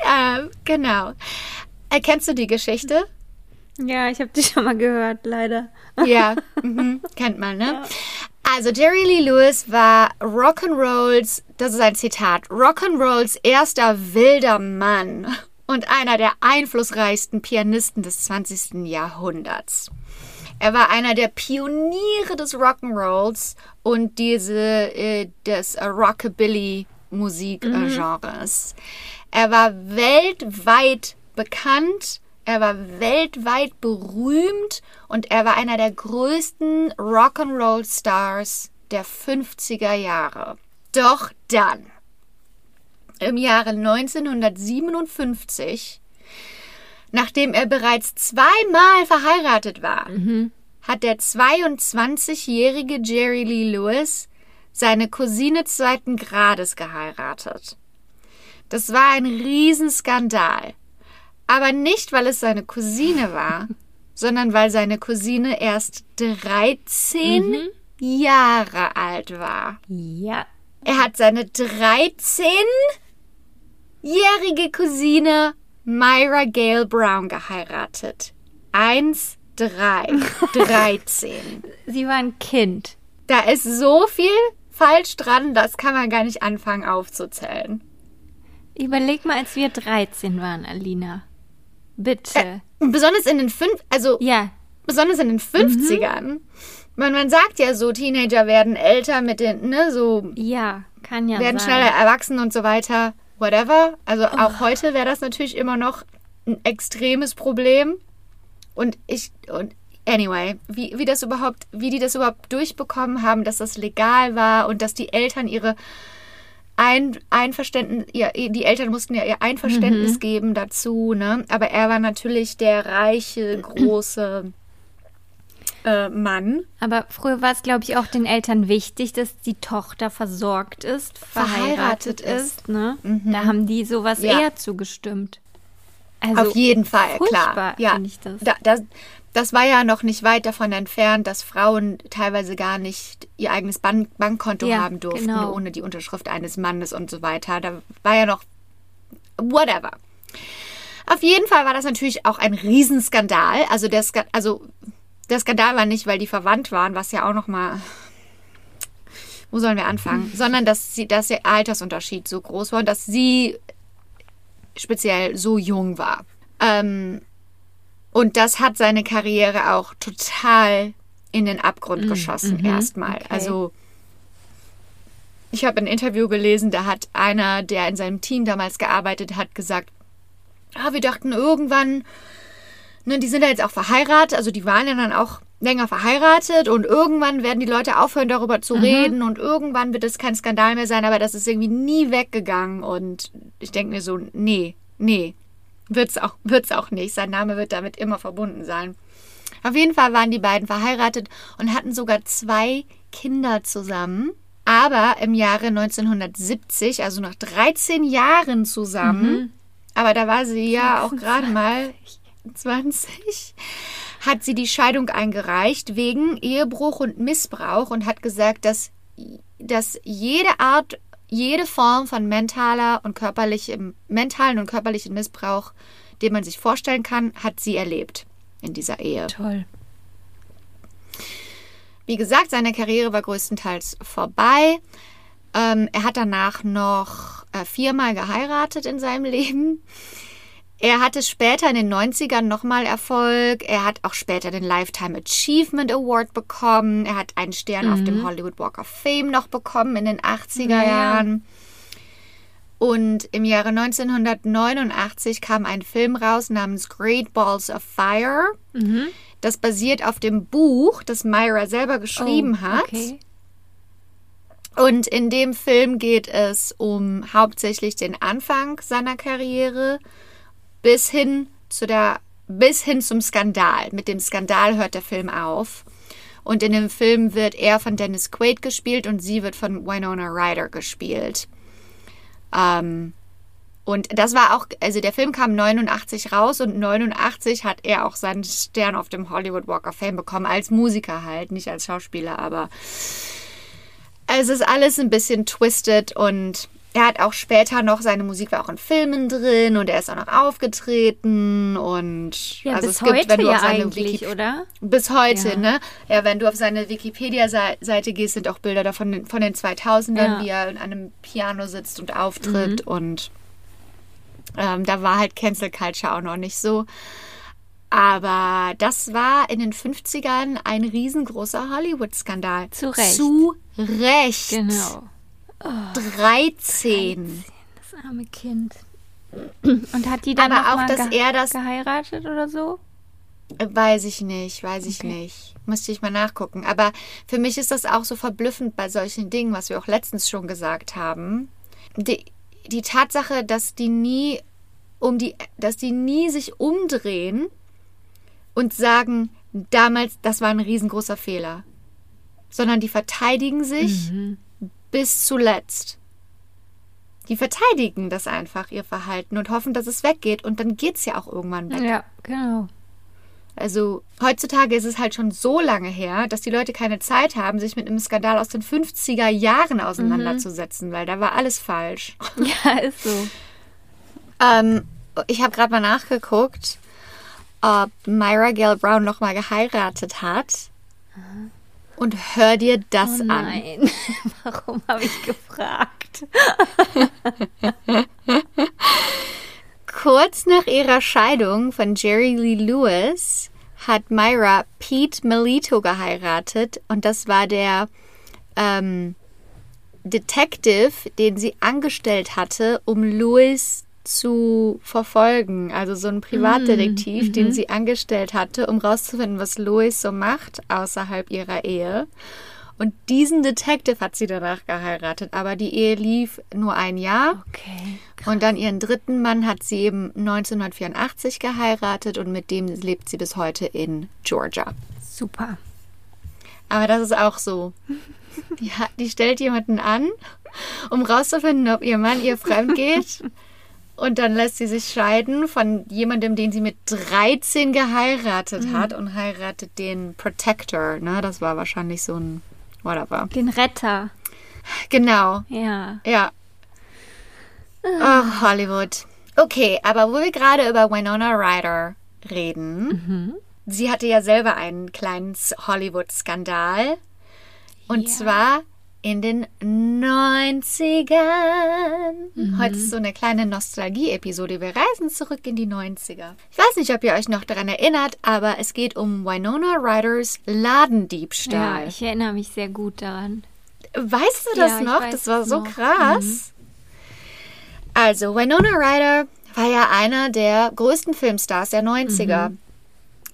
Ja, genau. Äh, kennst du die Geschichte? Ja, ich habe die schon mal gehört, leider. Ja, [laughs] mhm, kennt man, ne? Also Jerry Lee Lewis war Rock'n'Rolls, das ist ein Zitat, Rock'n'Rolls erster wilder Mann und einer der einflussreichsten Pianisten des 20. Jahrhunderts. Er war einer der Pioniere des Rock'n'Rolls und diese äh, des äh, Rockabilly Musikgenres. Er war weltweit bekannt, er war weltweit berühmt und er war einer der größten Rock'n'Roll-Stars der 50er Jahre. Doch dann, im Jahre 1957, nachdem er bereits zweimal verheiratet war, Mhm. hat der 22-jährige Jerry Lee Lewis seine Cousine zweiten Grades geheiratet. Das war ein Riesenskandal. Aber nicht, weil es seine Cousine war, [laughs] sondern weil seine Cousine erst 13 Mhm. Jahre alt war. Ja. Er hat seine 13-jährige Cousine Myra Gale Brown geheiratet. Eins, drei, [laughs] 13. Sie war ein Kind. Da ist so viel falsch dran, das kann man gar nicht anfangen aufzuzählen. Überleg mal, als wir 13 waren, Alina. Bitte. Und besonders in den fünf, also ja. besonders in den 50ern. Man, man sagt ja so, Teenager werden älter mit den, ne, so Ja, kann ja werden sein. schneller erwachsen und so weiter. Whatever. Also auch heute wäre das natürlich immer noch ein extremes Problem. Und ich, und anyway, wie, wie das überhaupt, wie die das überhaupt durchbekommen haben, dass das legal war und dass die Eltern ihre ein Einverständnis, ja, die Eltern mussten ja ihr Einverständnis geben dazu, ne? Aber er war natürlich der reiche, [clears throat] große äh, Mann. Aber früher war es, glaube ich, auch den Eltern wichtig, dass die Tochter versorgt ist, Verheiratet verheiratet, ist. ist. Ne? Da haben die sowas Ja. eher zugestimmt. Also, Auf jeden Fall, klar. Ja, finde ich das. Da, das, das war ja noch nicht weit davon entfernt, dass Frauen teilweise gar nicht ihr eigenes Bank Bankkonto Ja, haben durften, genau. ohne die Unterschrift eines Mannes und so weiter. Da war ja noch whatever. Auf jeden Fall war das natürlich auch ein Riesenskandal. Also der, Ska also der Skandal war nicht, weil die verwandt waren, was ja auch noch mal wo sollen wir anfangen, [laughs] sondern dass sie, dass der Altersunterschied so groß war und dass sie speziell so jung war. Ähm, und das hat seine Karriere auch total in den Abgrund geschossen, erstmal. okay. Also, ich habe ein Interview gelesen, da hat einer, der in seinem Team damals gearbeitet hat, gesagt, ah, wir dachten irgendwann, ne, die sind ja jetzt auch verheiratet, also die waren ja dann auch länger verheiratet und irgendwann werden die Leute aufhören, darüber zu reden und irgendwann wird es kein Skandal mehr sein, aber das ist irgendwie nie weggegangen und ich denke mir so, nee, nee, wird's auch, wird's auch nicht. Sein Name wird damit immer verbunden sein. Auf jeden Fall waren die beiden verheiratet und hatten sogar zwei Kinder zusammen. Aber im Jahre 1970, also nach 13 Jahren zusammen, aber da war sie ja auch gerade mal 20, hat sie die Scheidung eingereicht wegen Ehebruch und Missbrauch und hat gesagt, dass, dass jede Art, jede Form von mentaler und körperlichem, mentalen und körperlichen Missbrauch, den man sich vorstellen kann, hat sie erlebt in dieser Ehe. Toll. Wie gesagt, seine Karriere war größtenteils vorbei. Ähm, er hat danach noch äh, viermal geheiratet in seinem [laughs] Leben. Er hatte später in den 90ern nochmal Erfolg. Er hat auch später den Lifetime Achievement Award bekommen. Er hat einen Stern auf dem Hollywood Walk of Fame noch bekommen in den 80er Ja. Jahren. Und im Jahre 1989 kam ein Film raus namens Great Balls of Fire. Das basiert auf dem Buch, das Myra selber geschrieben oh, hat. Okay. Und in dem Film geht es um hauptsächlich den Anfang seiner Karriere bis hin zu der bis hin zum Skandal. Mit dem Skandal hört der Film auf. Und in dem Film wird er von Dennis Quaid gespielt und sie wird von Winona Ryder gespielt. Ähm, und das war auch, also der Film kam 89 raus und 89 hat er auch seinen Stern auf dem Hollywood Walk of Fame bekommen, als Musiker halt, nicht als Schauspieler, aber es ist alles ein bisschen twisted und er hat auch später noch, seine Musik war auch in Filmen drin und er ist auch noch aufgetreten und Ja, also bis es gibt, heute wenn du ja auf seine eigentlich, Wiki oder? bis heute, Ja. ne? Ja, wenn du auf seine Wikipedia-Seite gehst, sind auch Bilder davon von den 2000ern, Ja. Mhm. wie er in einem Piano sitzt und auftritt und ähm, da war halt Cancel Culture auch noch nicht so. Aber das war in den 50ern ein riesengroßer Hollywood-Skandal. Zu Recht. Zu Recht. Genau. 13. Das arme Kind. Und hat die dann Aber auch, dass er das- geheiratet oder so? Weiß ich nicht, weiß ich Okay. nicht. Müsste ich mal nachgucken. Aber für mich ist das auch so verblüffend bei solchen Dingen, was wir auch letztens schon gesagt haben. Die, die Tatsache, dass die nie um die, dass die nie sich umdrehen und sagen, damals, das war ein riesengroßer Fehler. Sondern die verteidigen sich bis zuletzt. Die verteidigen das einfach, ihr Verhalten, und hoffen, dass es weggeht. Und dann geht's ja auch irgendwann weg. Ja, genau. Also heutzutage ist es halt schon so lange her, dass die Leute keine Zeit haben, sich mit einem Skandal aus den 50er Jahren auseinanderzusetzen, weil da war alles falsch. [laughs] Ja, ist so. Ähm, ich habe gerade mal nachgeguckt, ob Myra Gale Brown nochmal geheiratet hat. Und hör dir das Oh an. nein. [laughs] Warum habe ich gefragt? Kurz nach ihrer Scheidung von Jerry Lee Lewis hat Myra Pete Melito geheiratet und das war der ähm, Detective, den sie angestellt hatte, um Lewis zu verfolgen. Also so ein Privatdetektiv, den sie angestellt hatte, um rauszufinden, was Louis so macht außerhalb ihrer Ehe. Und diesen Detective hat sie danach geheiratet, aber die Ehe lief nur ein Jahr. Okay. Und dann ihren dritten Mann hat sie eben 1984 geheiratet und mit dem lebt sie bis heute in Georgia. Super. Aber das ist auch so. [laughs] Die, hat, die stellt jemanden an, um rauszufinden, ob ihr Mann ihr fremd geht. Und dann lässt sie sich scheiden von jemandem, den sie mit 13 geheiratet hat und heiratet den Protector. Ne? Das war wahrscheinlich so ein whatever. Den Retter. Genau. Ja. Ja. Oh, Hollywood. Okay, aber wo wir gerade über Winona Ryder reden, sie hatte ja selber einen kleinen Hollywood-Skandal. Und Ja. zwar in den 90ern. Heute ist so eine kleine Nostalgie-Episode. Wir reisen zurück in die 90er. Ich weiß nicht, ob ihr euch noch daran erinnert, aber es geht um Winona Ryders Ja, Ladendiebstahl. ich erinnere mich sehr gut daran. Weißt du das Ja, noch? Das war so noch. Mhm. krass. Also, Winona Ryder war ja einer der größten Filmstars der 90er. Mhm.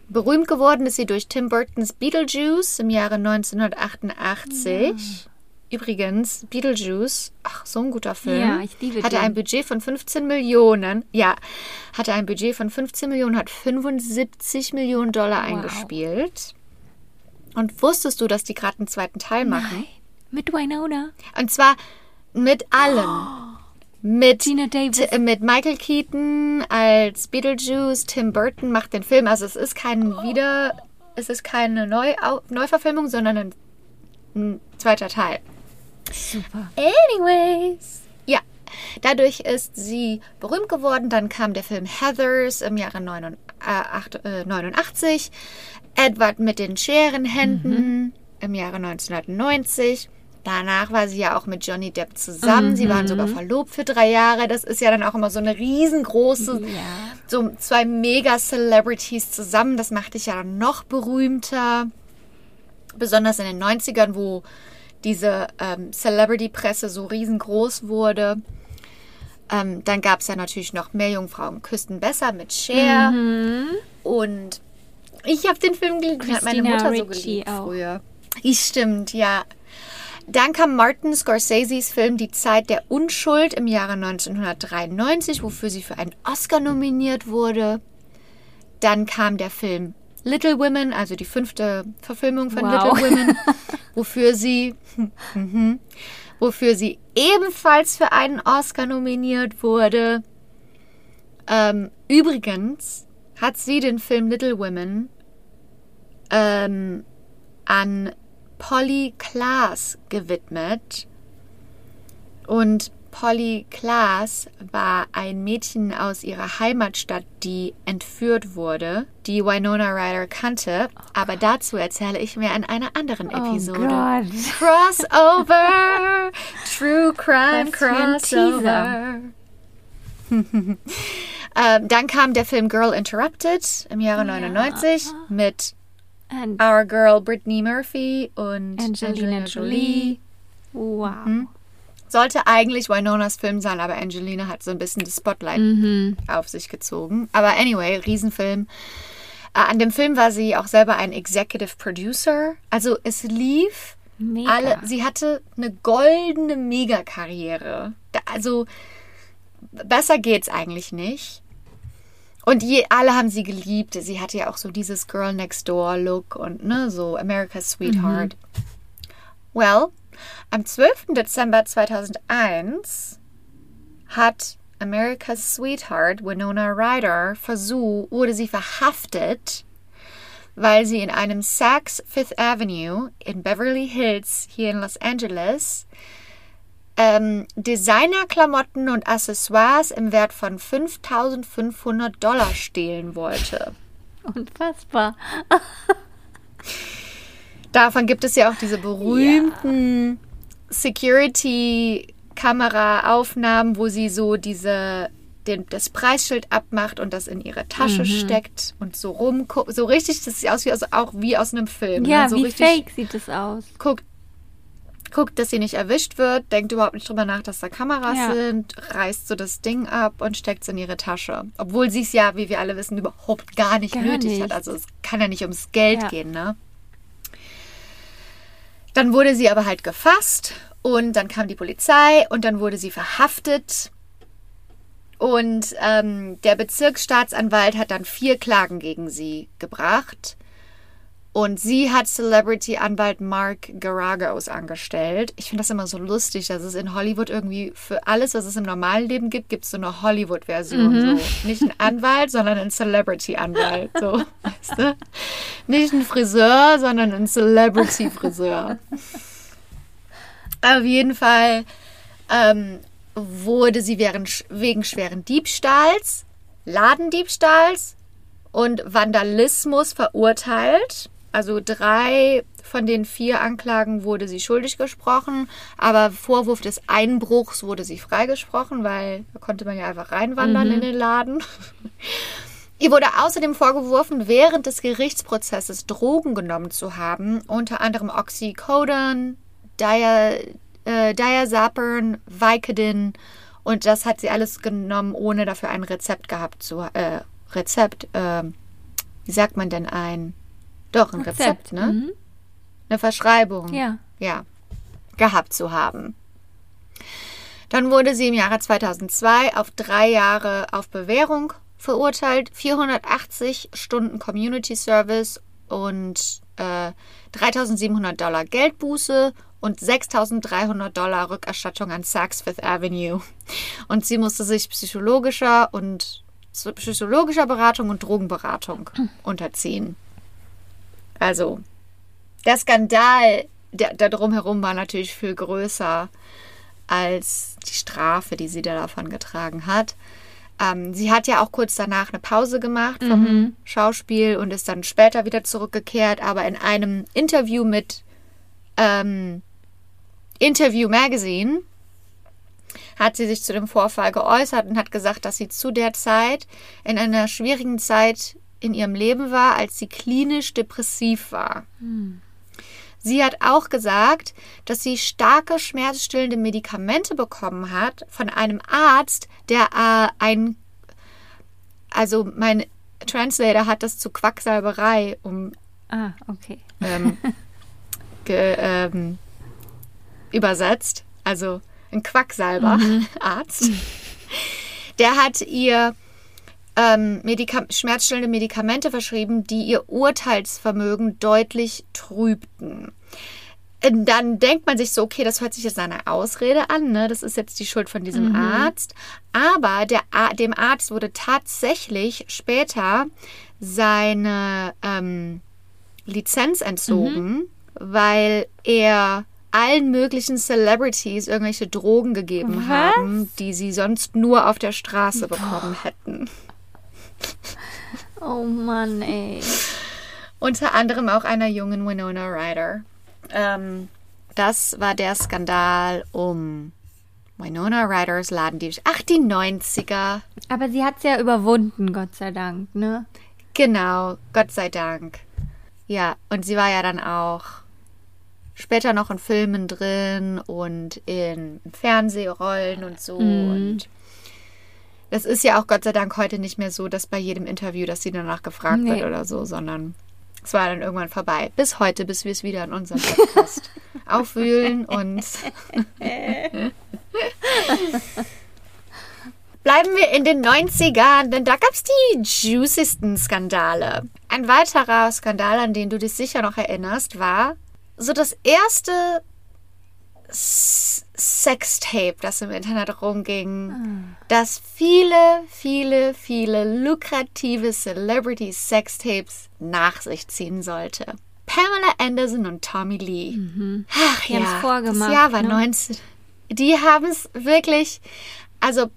Berühmt geworden ist sie durch Tim Burtons Beetlejuice im Jahre 1988. Übrigens, Beetlejuice, ach, so ein guter Film. Ja, ich liebe Hatte den. ein Budget von 15 Millionen. Ja, hatte ein Budget von 15 Millionen, hat 75 Millionen Dollar Wow. eingespielt. Und wusstest du, dass die gerade einen zweiten Teil machen? Nein. Mit Winona. Und zwar mit allen. Mit, Gina Davis. T- mit Michael Keaton als Beetlejuice, Tim Burton macht den Film. Also es ist kein Wieder, es ist keine Neu Neuverfilmung, sondern ein, ein zweiter Teil. Super. Anyways. Ja, dadurch ist sie berühmt geworden. Dann kam der Film Heathers im Jahre 89. Äh, äh, 89. Edward mit den Scherenhänden im Jahre 1990. Danach war sie ja auch mit Johnny Depp zusammen. Sie waren sogar verlobt für drei Jahre. Das ist ja dann auch immer so eine riesengroße, Ja. so zwei Mega-Celebrities zusammen. Das macht dich ja dann noch berühmter. Besonders in den 90ern, wo diese ähm, Celebrity-Presse so riesengroß wurde. Ähm, dann gab es ja natürlich noch mehr Jungfrauen küssten besser mit Cher. Und ich habe den Film geliebt. Den hat meine Christina Mutter so geliebt auch. früher. Ja, stimmt, ja. Dann kam Martin Scorseses Film Die Zeit der Unschuld im Jahre 1993, wofür sie für einen Oscar nominiert wurde. Dann kam der Film Little Women, also die fünfte Verfilmung von Wow. Little Women, [laughs] wofür sie, [laughs] mhm, wofür sie ebenfalls für einen Oscar nominiert wurde. Ähm, übrigens hat sie den Film Little Women ähm, an Polly Klaas gewidmet. Und Polly Klaas war ein Mädchen aus ihrer Heimatstadt, die entführt wurde, die Winona Ryder kannte. Aber dazu erzähle ich mir in einer anderen Episode. Oh Gott. Crossover! [laughs] True Crime Crossover. [laughs] ähm, dann kam der Film Girl Interrupted im Jahre 99 mit Und Our Girl Brittany Murphy und Angelina Jolie. Wow. Sollte eigentlich Winonas Film sein, aber Angelina hat so ein bisschen das Spotlight Mhm. auf sich gezogen. Aber anyway, Riesenfilm. Äh, an dem Film war sie auch selber ein Executive Producer. Also es lief Mega. alle. Sie hatte eine goldene Megakarriere. Also besser geht's eigentlich nicht. Und je, alle haben sie geliebt. Sie hatte ja auch so dieses Girl Next Door Look und ne, so America's Sweetheart. Well, am 12. Dezember 2001 hat America's Sweetheart Winona Ryder versucht, wurde sie verhaftet, weil sie in einem Saks Fifth Avenue in Beverly Hills hier in Los Angeles ähm, Designerklamotten und Accessoires im Wert von 5500 Dollar stehlen wollte. Unfassbar. [laughs] Davon gibt es ja auch diese berühmten Security-Kamera-Aufnahmen, wo sie so diese den, das Preisschild abmacht und das in ihre Tasche steckt und so rumguckt. So richtig, das sieht aus wie aus, auch wie aus einem Film. Ja, ne? so wie fake sieht es aus. guckt, guckt, dass sie nicht erwischt wird, denkt überhaupt nicht drüber nach, dass da Kameras Ja. sind, reißt so das Ding ab und steckt es in ihre Tasche. Obwohl sie es ja, wie wir alle wissen, überhaupt gar nicht Gar nötig nicht. hat. Also es kann ja nicht ums Geld Ja. gehen, ne? Dann wurde sie aber halt gefasst und dann kam die Polizei und dann wurde sie verhaftet. Und ähm, der Bezirksstaatsanwalt hat dann vier Klagen gegen sie gebracht. Und sie hat Celebrity-Anwalt Mark Garagos angestellt. Ich finde das immer so lustig, dass es in Hollywood irgendwie für alles, was es im normalen Leben gibt, gibt es so eine Hollywood-Version. So. Nicht ein Anwalt, sondern ein Celebrity-Anwalt. So, [laughs] weißt du? Nicht ein Friseur, sondern ein Celebrity-Friseur. Auf jeden Fall ähm, wurde sie wegen, wegen schweren Diebstahls, Ladendiebstahls und Vandalismus verurteilt. Also drei von den vier Anklagen wurde sie schuldig gesprochen, aber Vorwurf des Einbruchs wurde sie freigesprochen, weil da konnte man ja einfach reinwandern in den Laden. [laughs] Ihr wurde außerdem vorgeworfen, während des Gerichtsprozesses Drogen genommen zu haben, unter anderem Oxycodon, Dia, äh, Diazepam, Vicodin und das hat sie alles genommen, ohne dafür ein Rezept gehabt zu äh, Rezept, äh, wie sagt man denn ein? Doch, ein Rezept, ne? Mhm. Eine Verschreibung Ja. ja, gehabt zu haben. Dann wurde sie im Jahre 2002 auf drei Jahre auf Bewährung verurteilt, 480 Stunden Community Service und äh, 3.700 Dollar Geldbuße und 6.300 Dollar Rückerstattung an Saks Fifth Avenue. Und sie musste sich psychologischer und psychologischer Beratung und Drogenberatung [clears throat] unterziehen. Also, der Skandal der, da drumherum war natürlich viel größer als die Strafe, die sie da davon getragen hat. Ähm, sie hat ja auch kurz danach eine Pause gemacht vom Schauspiel und ist dann später wieder zurückgekehrt, aber in einem Interview mit ähm, Interview Magazine hat sie sich zu dem Vorfall geäußert und hat gesagt, dass sie zu der Zeit in einer schwierigen Zeit in ihrem Leben war, als sie klinisch depressiv war. Sie hat auch gesagt, dass sie starke schmerzstillende Medikamente bekommen hat von einem Arzt, der äh, ein, also mein Translator hat das zu Quacksalberei um Ah, okay. ähm, [laughs] ge, ähm, übersetzt, also ein Quacksalber-Arzt. Der hat ihr ähm, Medika schmerzstillende Medikamente verschrieben, die ihr Urteilsvermögen deutlich trübten. Äh, Dann denkt man sich so, okay, das hört sich jetzt einer Ausrede an, ne? das ist jetzt die Schuld von diesem Arzt. Aber der, dem Arzt wurde tatsächlich später seine ähm, Lizenz entzogen, weil er allen möglichen Celebrities irgendwelche Drogen gegeben Was? haben, die sie sonst nur auf der Straße bekommen hätten. Oh Mann, ey. Unter anderem auch einer jungen Winona Ryder. Ähm, das war der Skandal um Winona Ryders Ladendiebstahl. Ach, die 90er. Aber sie hat es ja überwunden, Gott sei Dank, ne? Genau, Gott sei Dank. Ja, und sie war ja dann auch später noch in Filmen drin und in Fernsehrollen und so. Mhm. Und das ist ja auch Gott sei Dank heute nicht mehr so, dass bei jedem Interview, dass sie danach gefragt Nee. wird oder so, sondern es war dann irgendwann vorbei. Bis heute, bis wir es wieder in unserem Podcast [laughs] aufwühlen und [laughs] Bleiben wir in den 90ern, denn da gab es die juiciesten Skandale. Ein weiterer Skandal, an den du dich sicher noch erinnerst, war so das erste S- Sextape, das im Internet rumging, das viele, viele, viele lukrative Celebrity Sextapes nach sich ziehen sollte. Pamela Anderson und Tommy Lee. Ach Die ja, vorgemacht, das Jahr war ne? 19. Die haben es wirklich, also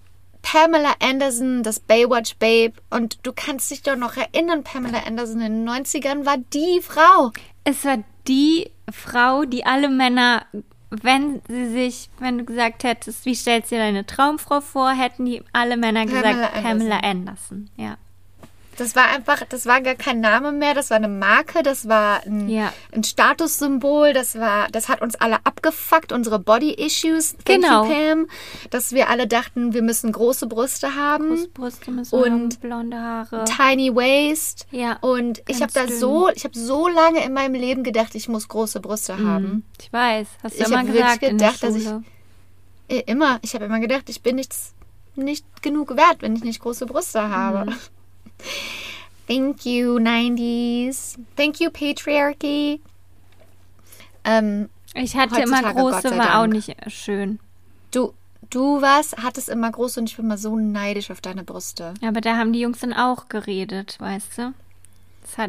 Pamela Anderson, das Baywatch Babe. Und du kannst dich doch noch erinnern, Pamela Anderson in den 90ern war die Frau. Es war die Frau, die alle Männer, wenn sie sich, wenn du gesagt hättest, wie stellst du dir deine Traumfrau vor, hätten die alle Männer Pamela gesagt, Anderson. Pamela Anderson. Ja. Das war einfach, das war gar kein Name mehr, das war eine Marke, das war ein, Ja. ein Statussymbol, das war, das hat uns alle abgefuckt, unsere Body-Issues. Genau. You, Pam, dass wir alle dachten, wir müssen große Brüste haben. Große Brüste müssen Und haben, blonde Haare. Tiny Waist. Ja, Und ich habe da so, ich habe so lange in meinem Leben gedacht, ich muss große Brüste haben. Ich weiß, hast du Ich immer gesagt in der gedacht, dass ich-. Eh, Immer. Ich habe immer gedacht, ich bin nichts, nicht genug wert, wenn ich nicht große Brüste habe. Thank you, 90s. Thank you, Patriarchy. Ähm, Ich hatte immer große, war auch nicht schön. du, du warst, hattest immer große und ich bin mal so neidisch auf deine Brüste. Aber da haben die Jungs dann auch geredet, weißt du?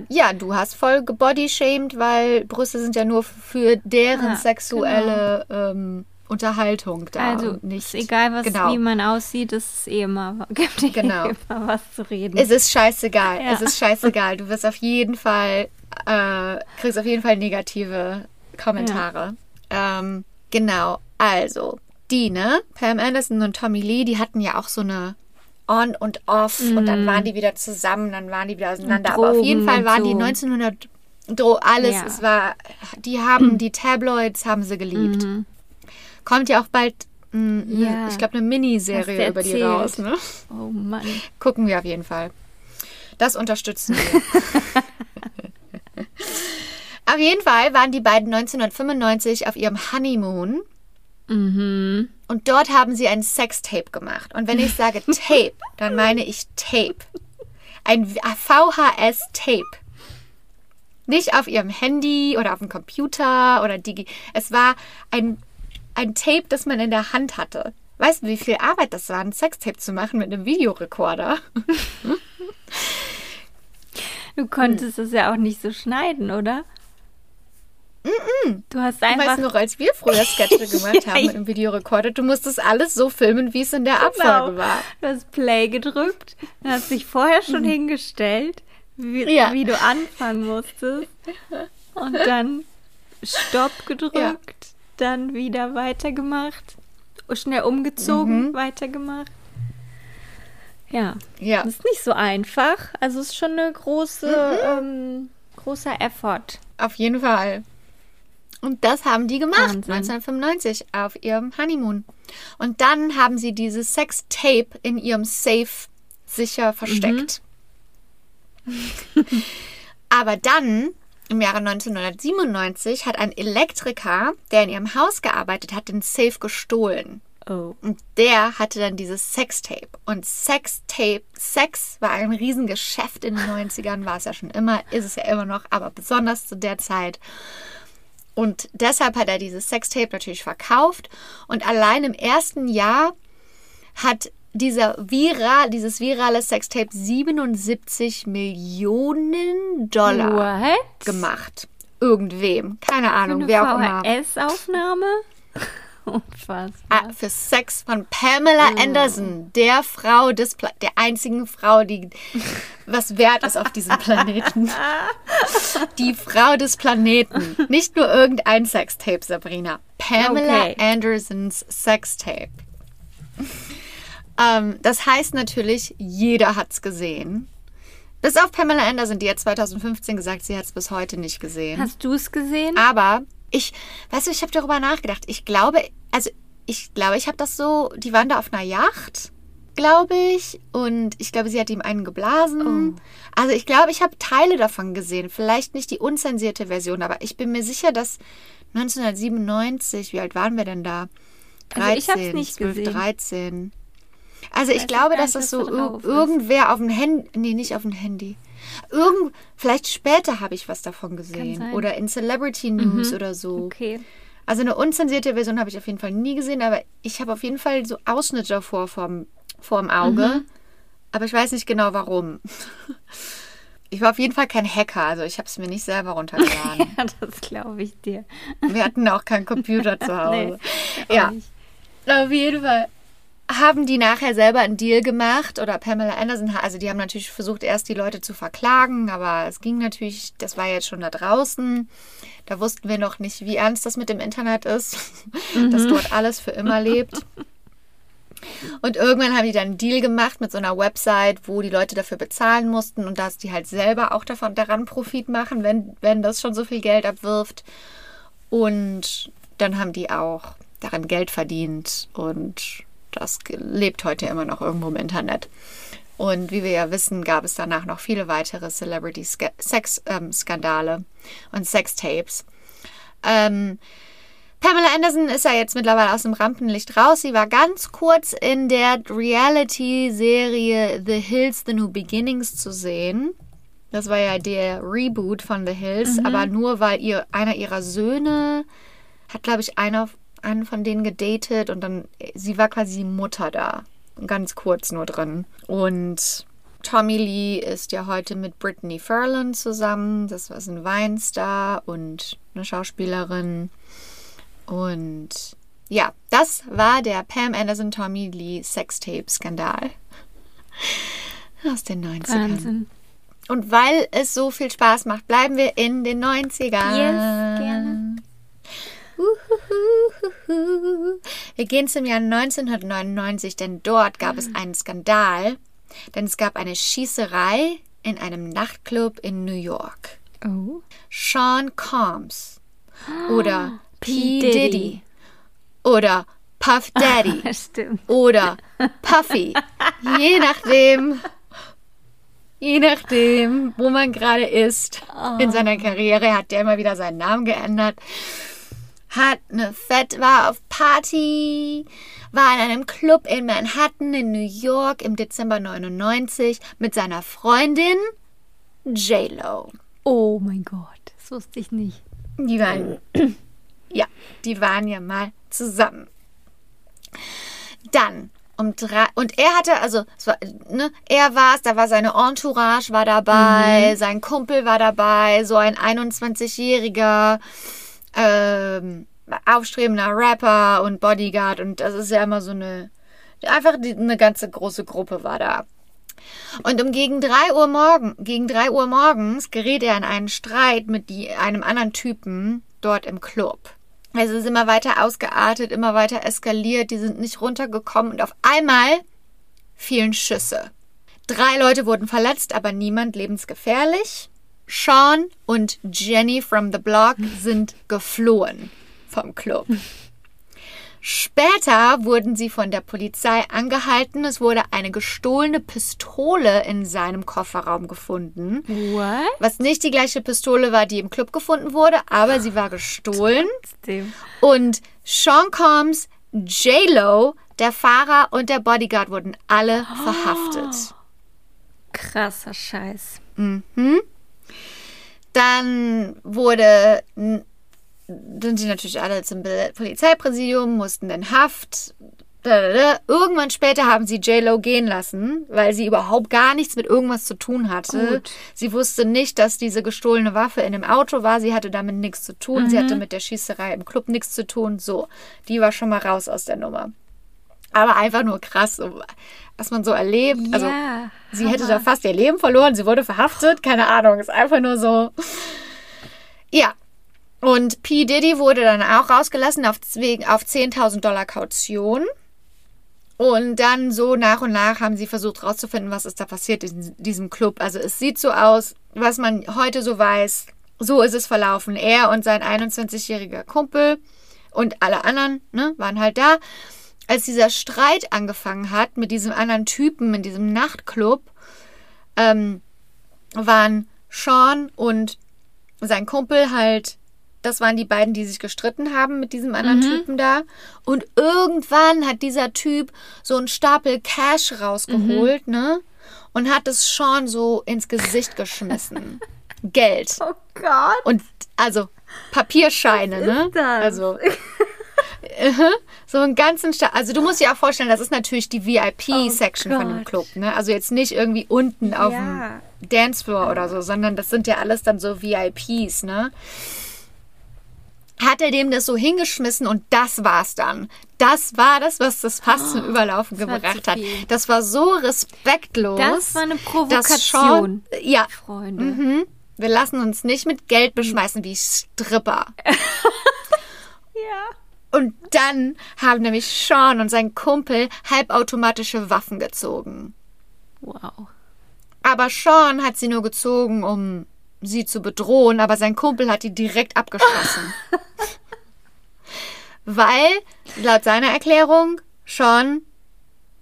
Ja, du hast voll gebodyshamed, weil Brüste sind ja nur für deren Ja, sexuelle ähm, Unterhaltung da. also nicht, ist egal, was, genau. wie man aussieht, es ist eh immer, [laughs] gibt eh Genau. immer was zu reden. Es ist scheißegal. Ja. Es ist scheißegal. Du wirst auf jeden Fall, äh, kriegst auf jeden Fall negative Kommentare. Ähm, genau. Also, die, ne? Pam Anderson und Tommy Lee, die hatten ja auch so eine On und Off und dann waren die wieder zusammen, dann waren die wieder auseinander. Aber auf jeden Mhm. Drogen Fall waren die so. 1900 Dro alles, Ja. es war, die haben, [clears throat] die Tabloids haben sie geliebt. Kommt ja auch bald, mh, ne, Ja. ich glaube, eine Miniserie über die raus, ne? oh Mann. Gucken wir auf jeden Fall. Das unterstützen wir. [laughs] auf jeden Fall waren die beiden 1995 auf ihrem Honeymoon Mhm. und dort haben sie ein Sextape gemacht. Und wenn ich sage [laughs] Tape, dann meine ich Tape. Ein VHS-Tape. Nicht auf ihrem Handy oder auf dem Computer oder Digi. Es war ein, ein Tape, das man in der Hand hatte. Weißt du, wie viel Arbeit das war, ein Sextape zu machen mit einem Videorekorder? [laughs] Du konntest es ja auch nicht so schneiden, oder? Du hast Ich weiß einfach noch, als wir früher Sketche [laughs] gemacht Ja, haben mit dem Videorekorder, du musstest alles so filmen, wie es in der Genau. Abfolge war. Du hast Play gedrückt, dann hast dich vorher schon hingestellt, wie, Mhm. Ja. wie du anfangen musstest. Und dann Stopp gedrückt, dann wieder weitergemacht, schnell Mhm. umgezogen, weitergemacht. Ja, Ja. das ist nicht so einfach. Also es ist schon eine große, Mhm. ähm, großer Effort. Auf jeden Fall. Und das haben die gemacht, Wahnsinn. 1995, auf ihrem Honeymoon. Und dann haben sie dieses Sextape in ihrem Safe sicher versteckt. [laughs] Aber dann, im Jahre 1997, hat ein Elektriker, der in ihrem Haus gearbeitet hat, den Safe gestohlen. Oh. Und der hatte dann dieses Sextape. Und Sextape, Sex war ein Riesengeschäft in den 90ern, war es ja schon immer, ist es ja immer noch, aber besonders zu der Zeit. Und deshalb hat er dieses Sextape natürlich verkauft. Und allein im ersten Jahr hat dieser viral, dieses virale Sextape 77 Millionen Dollar What? gemacht. Irgendwem. Keine Ahnung, wer auch immer. VHS-Aufnahme? [laughs] Unfassbar. Ah, für Sex von Pamela Anderson, der Frau des Pla der einzigen Frau, die was wert ist auf diesem Planeten. [laughs] Die Frau des Planeten. Nicht nur irgendein Sextape, Sabrina. Pamela Okay. Andersons Sextape. Ähm, das heißt natürlich, jeder hat's gesehen. Bis auf Pamela Anderson, die hat 2015 gesagt, sie hat es bis heute nicht gesehen. Hast du es gesehen? Aber Ich, weißt du, ich habe darüber nachgedacht. Ich glaube, also ich glaube, ich habe das so, die waren da auf einer Yacht, glaube ich, und ich glaube, sie hat ihm einen geblasen. Oh. Also ich glaube, ich habe Teile davon gesehen. Vielleicht nicht die unzensierte Version, aber ich bin mir sicher, dass 1997, wie alt waren wir denn da? Also ich hab's nicht 12, gesehen. 13. Also ich glaube, dass das so ir irgendwer auf dem Handy, nee, nicht auf dem Handy. Irgend, vielleicht später habe ich was davon gesehen. Oder in Celebrity News oder so. Okay. Also eine unzensierte Version habe ich auf jeden Fall nie gesehen, aber ich habe auf jeden Fall so Ausschnitte davor vorm, vorm Auge. Aber ich weiß nicht genau warum. [laughs] Ich war auf jeden Fall kein Hacker, also ich habe es mir nicht selber runtergeladen. [laughs] Ja, das glaube ich dir. Wir hatten auch keinen Computer [laughs] zu Hause. Auch ja, auf jeden Fall haben die nachher selber einen Deal gemacht oder Pamela Anderson, also die haben natürlich versucht, erst die Leute zu verklagen, aber es ging natürlich, das war jetzt schon da draußen. Da wussten wir noch nicht, wie ernst das mit dem Internet ist, [laughs] dass dort alles für immer lebt. Und irgendwann haben die dann einen Deal gemacht mit so einer Website, wo die Leute dafür bezahlen mussten und dass die halt selber auch davon daran Profit machen, wenn, wenn das schon so viel Geld abwirft. Und dann haben die auch daran Geld verdient und das lebt heute immer noch irgendwo im Internet. Und wie wir ja wissen, gab es danach noch viele weitere Celebrity-Sex-Skandale und Sextapes. Ähm, Pamela Anderson ist ja jetzt mittlerweile aus dem Rampenlicht raus. Sie war ganz kurz in der Reality-Serie The Hills, The New Beginnings zu sehen. Das war ja der Reboot von The Hills, aber nur weil ihr einer ihrer Söhne hat, glaube ich, einer, einen von denen gedatet und dann, sie war quasi Mutter da. Ganz kurz nur drin. Und Tommy Lee ist ja heute mit Brittany Furlan zusammen. Das war ein Weinstar und eine Schauspielerin. Und ja, das war der Pam Anderson Tommy Lee Sextape-Skandal. [laughs] Aus den 90ern. Wahnsinn. Und weil es so viel Spaß macht, bleiben wir in den 90ern. Yes, gerne. Uhuhuhuhu. Wir gehen zum Jahr 1999, denn dort gab es einen Skandal. Denn es gab eine Schießerei in einem Nachtclub in New York. Oh. Sean Combs oder P. Diddy. Oder Puff [laughs] Daddy Stimmt. oder Puffy. Je nachdem, je nachdem, wo man gerade ist in seiner Karriere, hat der immer wieder seinen Namen geändert. Hat eine Fett, war auf Party, war in einem Club in Manhattan in New York im Dezember 99 mit seiner Freundin J-Lo. Oh mein Gott, das wusste ich nicht. Die waren, ja, die waren ja mal zusammen. Dann um drei, und er hatte, also, war, ne, er war es, da war seine Entourage war dabei, sein Kumpel war dabei, so ein 21-jähriger, ähm, aufstrebender Rapper und Bodyguard und das ist ja immer so eine, einfach die, eine ganze große Gruppe war da. Und um gegen drei Uhr morgen, gegen drei Uhr morgens gerät er in einen Streit mit die, einem anderen Typen dort im Club. Es ist immer weiter ausgeartet, immer weiter eskaliert, die sind nicht runtergekommen und auf einmal fielen Schüsse. Drei Leute wurden verletzt, aber niemand lebensgefährlich. Sean und Jenny from the Block sind geflohen vom Club. Später wurden sie von der Polizei angehalten. Es wurde eine gestohlene Pistole in seinem Kofferraum gefunden. What? Was nicht die gleiche Pistole war, die im Club gefunden wurde, aber sie war gestohlen. Und Sean Combs, J-Lo, der Fahrer und der Bodyguard wurden alle verhaftet. Krasser Scheiß. Dann wurde, sind sie natürlich alle zum Polizeipräsidium, mussten in Haft. Irgendwann später haben sie J-Lo gehen lassen, weil sie überhaupt gar nichts mit irgendwas zu tun hatte. Gut. Sie wusste nicht, dass diese gestohlene Waffe in dem Auto war. Sie hatte damit nichts zu tun. Sie hatte mit der Schießerei im Club nichts zu tun. So, die war schon mal raus aus der Nummer. Aber einfach nur krass, was man so erlebt. Also, ja. Sie hätte da fast ihr Leben verloren, sie wurde verhaftet, keine Ahnung, ist einfach nur so. Ja. Und P. Diddy wurde dann auch rausgelassen auf, wegen- auf 10.000 Dollar Kaution. Und dann so nach und nach haben sie versucht rauszufinden, was ist da passiert in diesem Club. Also es sieht so aus, was man heute so weiß, so ist es verlaufen. Er und sein 21-jähriger Kumpel und alle anderen ne, waren halt da. Als dieser Streit angefangen hat mit diesem anderen Typen in diesem Nachtclub, ähm, waren Sean und sein Kumpel halt, das waren die beiden, die sich gestritten haben mit diesem anderen Typen da. Und irgendwann hat dieser Typ so einen Stapel Cash rausgeholt, ne? Und hat es Sean so ins Gesicht geschmissen. Geld. [laughs] Oh Gott. Und also Papierscheine, ne? das? Also [laughs] so einen ganzen Sta Also du musst dir auch vorstellen, das ist natürlich die VIP-Section von dem. Club, ne? Also jetzt nicht irgendwie unten auf Ja. dem Dancefloor oder so, sondern das sind ja alles dann so VIPs, ne? Hat er dem das so hingeschmissen und das war's dann. Das war das, was das fast zum Überlaufen war gebracht hat. Das war so respektlos. Das war eine Provokation. Sean, ja, Freunde. Mhm. Wir lassen uns nicht mit Geld beschmeißen wie Stripper. [laughs] Ja. Und dann haben nämlich Sean und sein Kumpel halbautomatische Waffen gezogen. Wow. Aber Sean hat sie nur gezogen, um sie zu bedrohen, aber sein Kumpel hat die direkt abgeschossen. [laughs] Weil, laut seiner Erklärung, Sean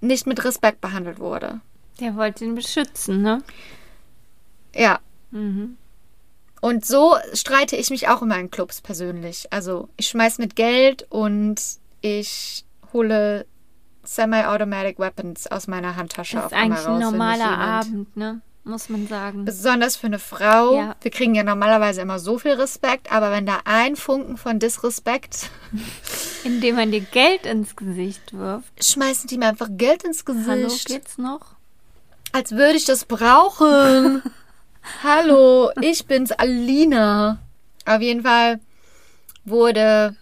nicht mit Respekt behandelt wurde. Der wollte ihn beschützen, ne? Ja. Mhm. Und so streite ich mich auch immer in Clubs persönlich. Also ich schmeiß mit Geld und ich hole Semi-Automatic Weapons aus meiner Handtasche Das auf ist einmal eigentlich ein raus, wenn mich normaler Abend, ne? Muss man sagen. Besonders für eine Frau. Ja. Wir kriegen ja normalerweise immer so viel Respekt, aber wenn da ein Funken von Disrespekt, [laughs] Indem man dir Geld ins Gesicht wirft. schmeißen die mir einfach Geld ins Gesicht. Hallo, geht's noch? Als würde ich das brauchen. [laughs] Hallo, ich bin's, Alina. Auf jeden Fall wurde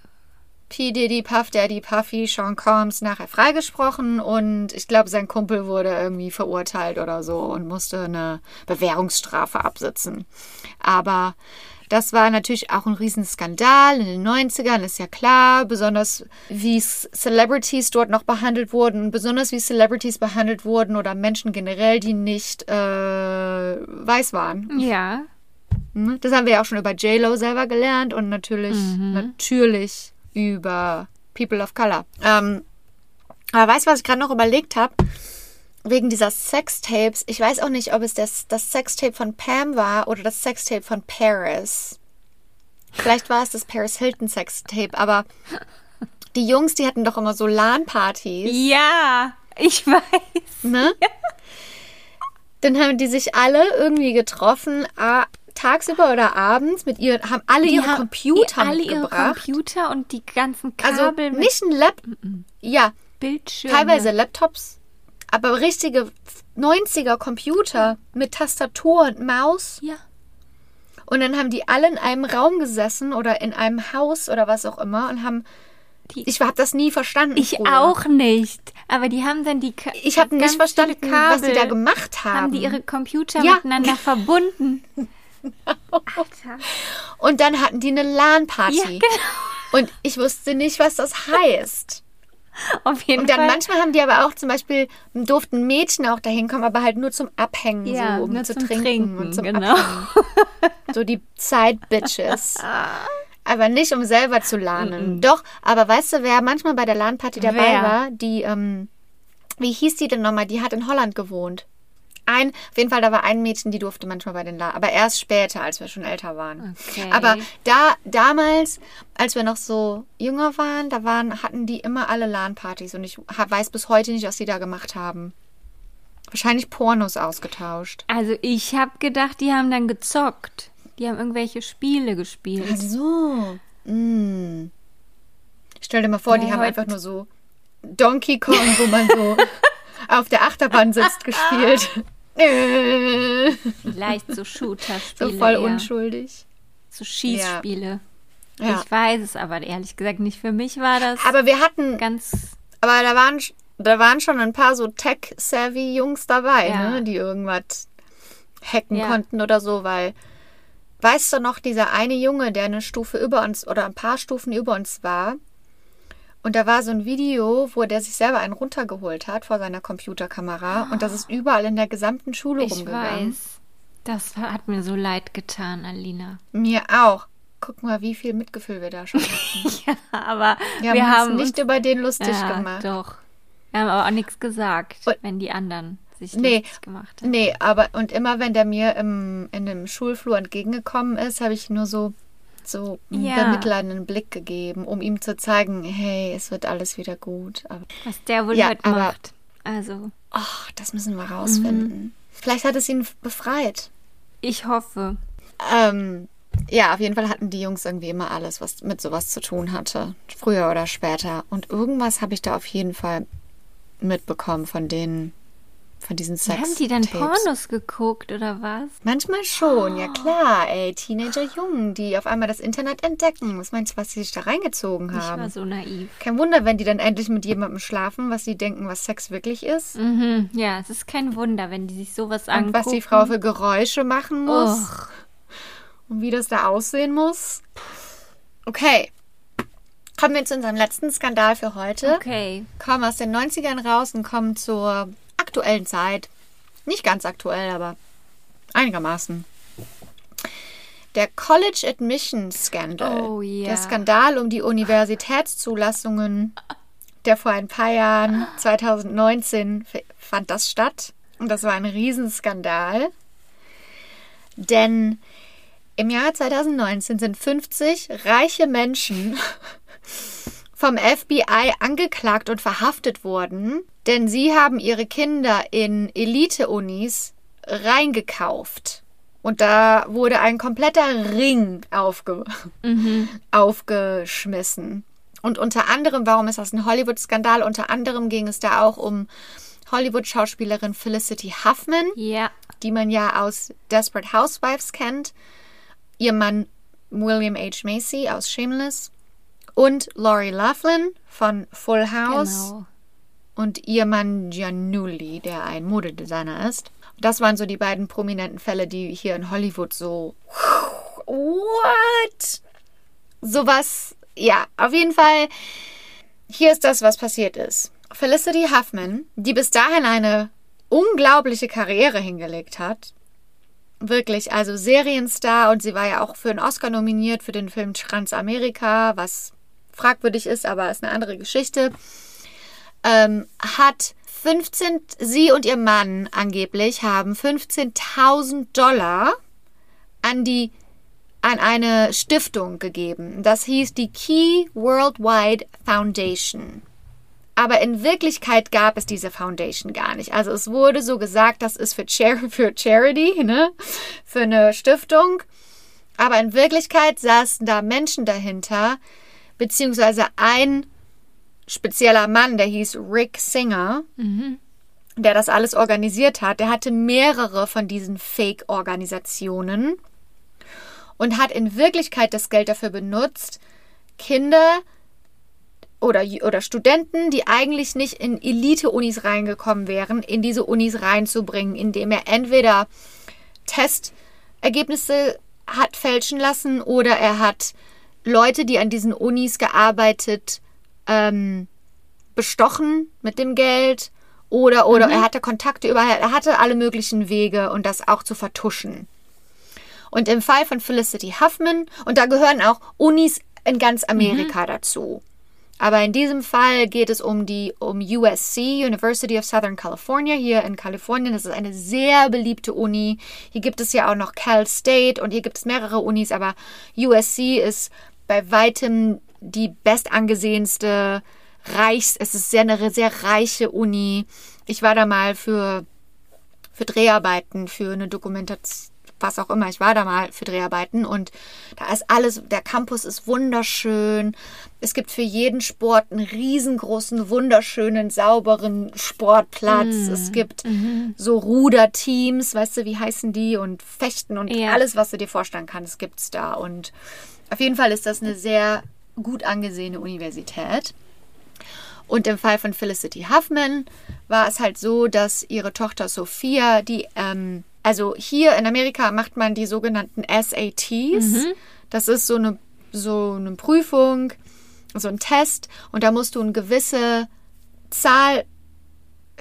P. Diddy, Puff Daddy, Puffy, Sean Combs nachher freigesprochen und ich glaube, sein Kumpel wurde irgendwie verurteilt oder so und musste eine Bewährungsstrafe absitzen. Aber das war natürlich auch ein Riesenskandal in den 90ern, ist ja klar. Besonders wie Celebrities dort noch behandelt wurden. Besonders wie Celebrities behandelt wurden oder Menschen generell, die nicht äh, weiß waren. Ja. Ne? Das haben wir ja auch schon über J-Lo selber gelernt und natürlich, natürlich über People of Color. Ähm, aber weißt du, was ich gerade noch überlegt habe? Wegen dieser Sextapes. Ich weiß auch nicht, ob es das, das Sextape von Pam war oder das Sextape von Paris. Vielleicht war es das Paris Hilton Sextape, aber die Jungs, die hatten doch immer so LAN-Partys. Ja, ich weiß. Ne? Dann haben die sich alle irgendwie getroffen, tagsüber oder abends mit ihr, haben alle Die ihre haben Computer alle ihre mitgebracht. Computer und die ganzen also Kabel mit nicht ein Lap, ja, Bildschirmen. teilweise Laptops, aber richtige 90er Computer mit Tastatur und Maus. Ja. Und dann haben die alle in einem Raum gesessen oder in einem Haus oder was auch immer und haben. Die- ich habe das nie verstanden. Ich früher. auch nicht. Aber die haben dann die Ka Ich habe nicht verstanden, viele was die da Kabel, gemacht haben. Haben die ihre Computer Ja. miteinander verbunden? Alter. [laughs] und dann hatten die eine LAN-Party. Ja, genau. Und ich wusste nicht, was das heißt. [laughs] Auf jeden Und dann Fall. manchmal haben die aber auch zum Beispiel, durften Mädchen auch dahin kommen, aber halt nur zum Abhängen, Ja, so, um zu zum trinken, Trinken, und zum genau. Abhängen. [laughs] So die Side-Bitches. [laughs] aber nicht, um selber zu lernen. Doch, aber weißt du, wer manchmal bei der LAN-Party dabei Wer? war? Die, ähm, wie hieß die denn nochmal? Die hat in Holland gewohnt. Ein, auf jeden Fall, da war ein Mädchen, die durfte manchmal bei den LAN, aber erst später, als wir schon älter waren. Okay. Aber da, damals, als wir noch so jünger waren, da waren, hatten die immer alle LAN-Partys und ich weiß bis heute nicht, was die da gemacht haben. Wahrscheinlich Pornos ausgetauscht. Also ich habe gedacht, die haben dann gezockt. Die haben irgendwelche Spiele gespielt. Ach so. Mm. Stell dir mal vor, die Ja, haben heute- einfach nur so Donkey Kong, wo man so [laughs] auf der Achterbahn sitzt, [laughs] gespielt. [laughs] Vielleicht so so Shooter-Spiele. voll eher. unschuldig. So Schießspiele. Ja. Ich weiß es aber ehrlich gesagt nicht. Für mich war das Aber wir hatten, ganz. aber da waren, da waren schon ein paar so tech-savvy Jungs dabei, Ja. ne, die irgendwas hacken Ja. konnten oder so, weil weißt du noch, dieser eine Junge, der eine Stufe über uns oder ein paar Stufen über uns war, und da war so ein Video, wo der sich selber einen runtergeholt hat vor seiner Computerkamera und das ist überall in der gesamten Schule Ich rumgegangen. weiß. Das hat mir so leid getan, Alina. Mir auch. Guck mal, wie viel Mitgefühl wir da schon hatten. [laughs] ja, aber wir, wir haben uns nicht über den lustig ja, gemacht. Doch. Wir haben aber auch nichts gesagt, Und- wenn die anderen sich Nee. lustig gemacht haben. Nee, aber und immer wenn der mir im, in dem Schulflur entgegengekommen ist, habe ich nur so so einen Ja. bemitleidenden Blick gegeben, um ihm zu zeigen, hey, es wird alles wieder gut. Aber Was der wohl Ja, heute aber- macht. Also, ach, das müssen wir rausfinden. Vielleicht hat es ihn befreit. ich hoffe. Ähm, ja, auf jeden Fall hatten die Jungs irgendwie immer alles, was mit sowas zu tun hatte. Früher oder später. Und irgendwas habe ich da auf jeden Fall mitbekommen von denen, von diesen Sex. haben die dann. Pornos geguckt oder was? Manchmal schon, ja klar, ey. Teenager-Jungen, die auf einmal das Internet entdecken. Was meinst du, was sie sich da reingezogen Ich war haben? so naiv. Kein Wunder, wenn die dann endlich mit jemandem schlafen, was sie denken, was Sex wirklich ist. Mhm. Ja, es ist kein Wunder, wenn die sich sowas Und angucken. was die Frau für Geräusche machen muss. Och. Und wie das da aussehen muss. Okay. Kommen wir zu unserem letzten Skandal für heute. Okay. Kommen aus den 90ern raus und kommen zur aktuellen Zeit. Nicht ganz aktuell, aber einigermaßen. Der College Admission Scandal. Oh, ja. Der Skandal um die Universitätszulassungen, der vor ein paar Jahren, 2019, f- fand das statt. Und das war ein Riesenskandal. Denn im Jahr 2019 sind 50 reiche Menschen [laughs] vom FBI angeklagt und verhaftet worden, denn sie haben ihre Kinder in Elite-Unis reingekauft. Und da wurde ein kompletter Ring aufge [laughs] aufgeschmissen. Und unter anderem, warum ist das ein Hollywood-Skandal? Unter anderem ging es da auch um Hollywood-Schauspielerin Felicity Huffman, Ja. die man ja aus Desperate Housewives kennt, ihr Mann William H. Macy aus Shameless und Laurie Laughlin von Full House Genau. Und ihr Mann Giannulli, der ein Modedesigner ist. Das waren so die beiden prominenten Fälle, die hier in Hollywood so what? Sowas, ja, auf jeden Fall. Hier ist das, was passiert ist. Felicity Huffman, die bis dahin eine unglaubliche Karriere hingelegt hat, wirklich, also Serienstar und sie war ja auch für einen Oscar nominiert für den Film Transamerika, was fragwürdig ist, aber ist eine andere Geschichte ähm, hat 15, sie und ihr Mann angeblich haben 15.000 Dollar an die an eine Stiftung gegeben. Das hieß die Key Worldwide Foundation. Aber in Wirklichkeit gab es diese Foundation gar nicht. Also es wurde so gesagt, das ist für, Char [laughs] für Charity, ne? für eine Stiftung. Aber in Wirklichkeit saßen da Menschen dahinter, beziehungsweise ein spezieller Mann, der hieß Rick Singer, der das alles organisiert hat. Der hatte mehrere von diesen Fake-Organisationen und hat in Wirklichkeit das Geld dafür benutzt, Kinder oder, oder Studenten, die eigentlich nicht in Elite-Unis reingekommen wären, in diese Unis reinzubringen, indem er entweder Testergebnisse hat fälschen lassen oder er hat Leute, die an diesen Unis gearbeitet, ähm, bestochen mit dem Geld oder oder er hatte Kontakte überall, er hatte alle möglichen Wege und das auch zu vertuschen. Und im Fall von Felicity Huffman, und da gehören auch Unis in ganz Amerika dazu. Aber in diesem Fall geht es um die um USC, University of Southern California, hier in Kalifornien. Das ist eine sehr beliebte Uni. Hier gibt es ja auch noch Cal State und hier gibt es mehrere Unis, aber USC ist bei weitem die bestangesehenste, reichst, es ist sehr eine sehr reiche Uni. Ich war da mal für, für Dreharbeiten, für eine Dokumentation, was auch immer. Ich war da mal für Dreharbeiten und da ist alles, der Campus ist wunderschön. Es gibt für jeden Sport einen riesengroßen, wunderschönen, sauberen Sportplatz. Es gibt so Ruderteams, weißt du, wie heißen die? Und Fechten und Ja. alles, was du dir vorstellen kannst, gibt's da. Und auf jeden Fall ist das eine sehr gut angesehene Universität. Und im Fall von Felicity Huffman war es halt so, dass ihre Tochter Sophia, die, ähm, also hier in Amerika macht man die sogenannten SATs. Das ist so eine, so eine Prüfung, so ein Test. Und da musst du eine gewisse Zahl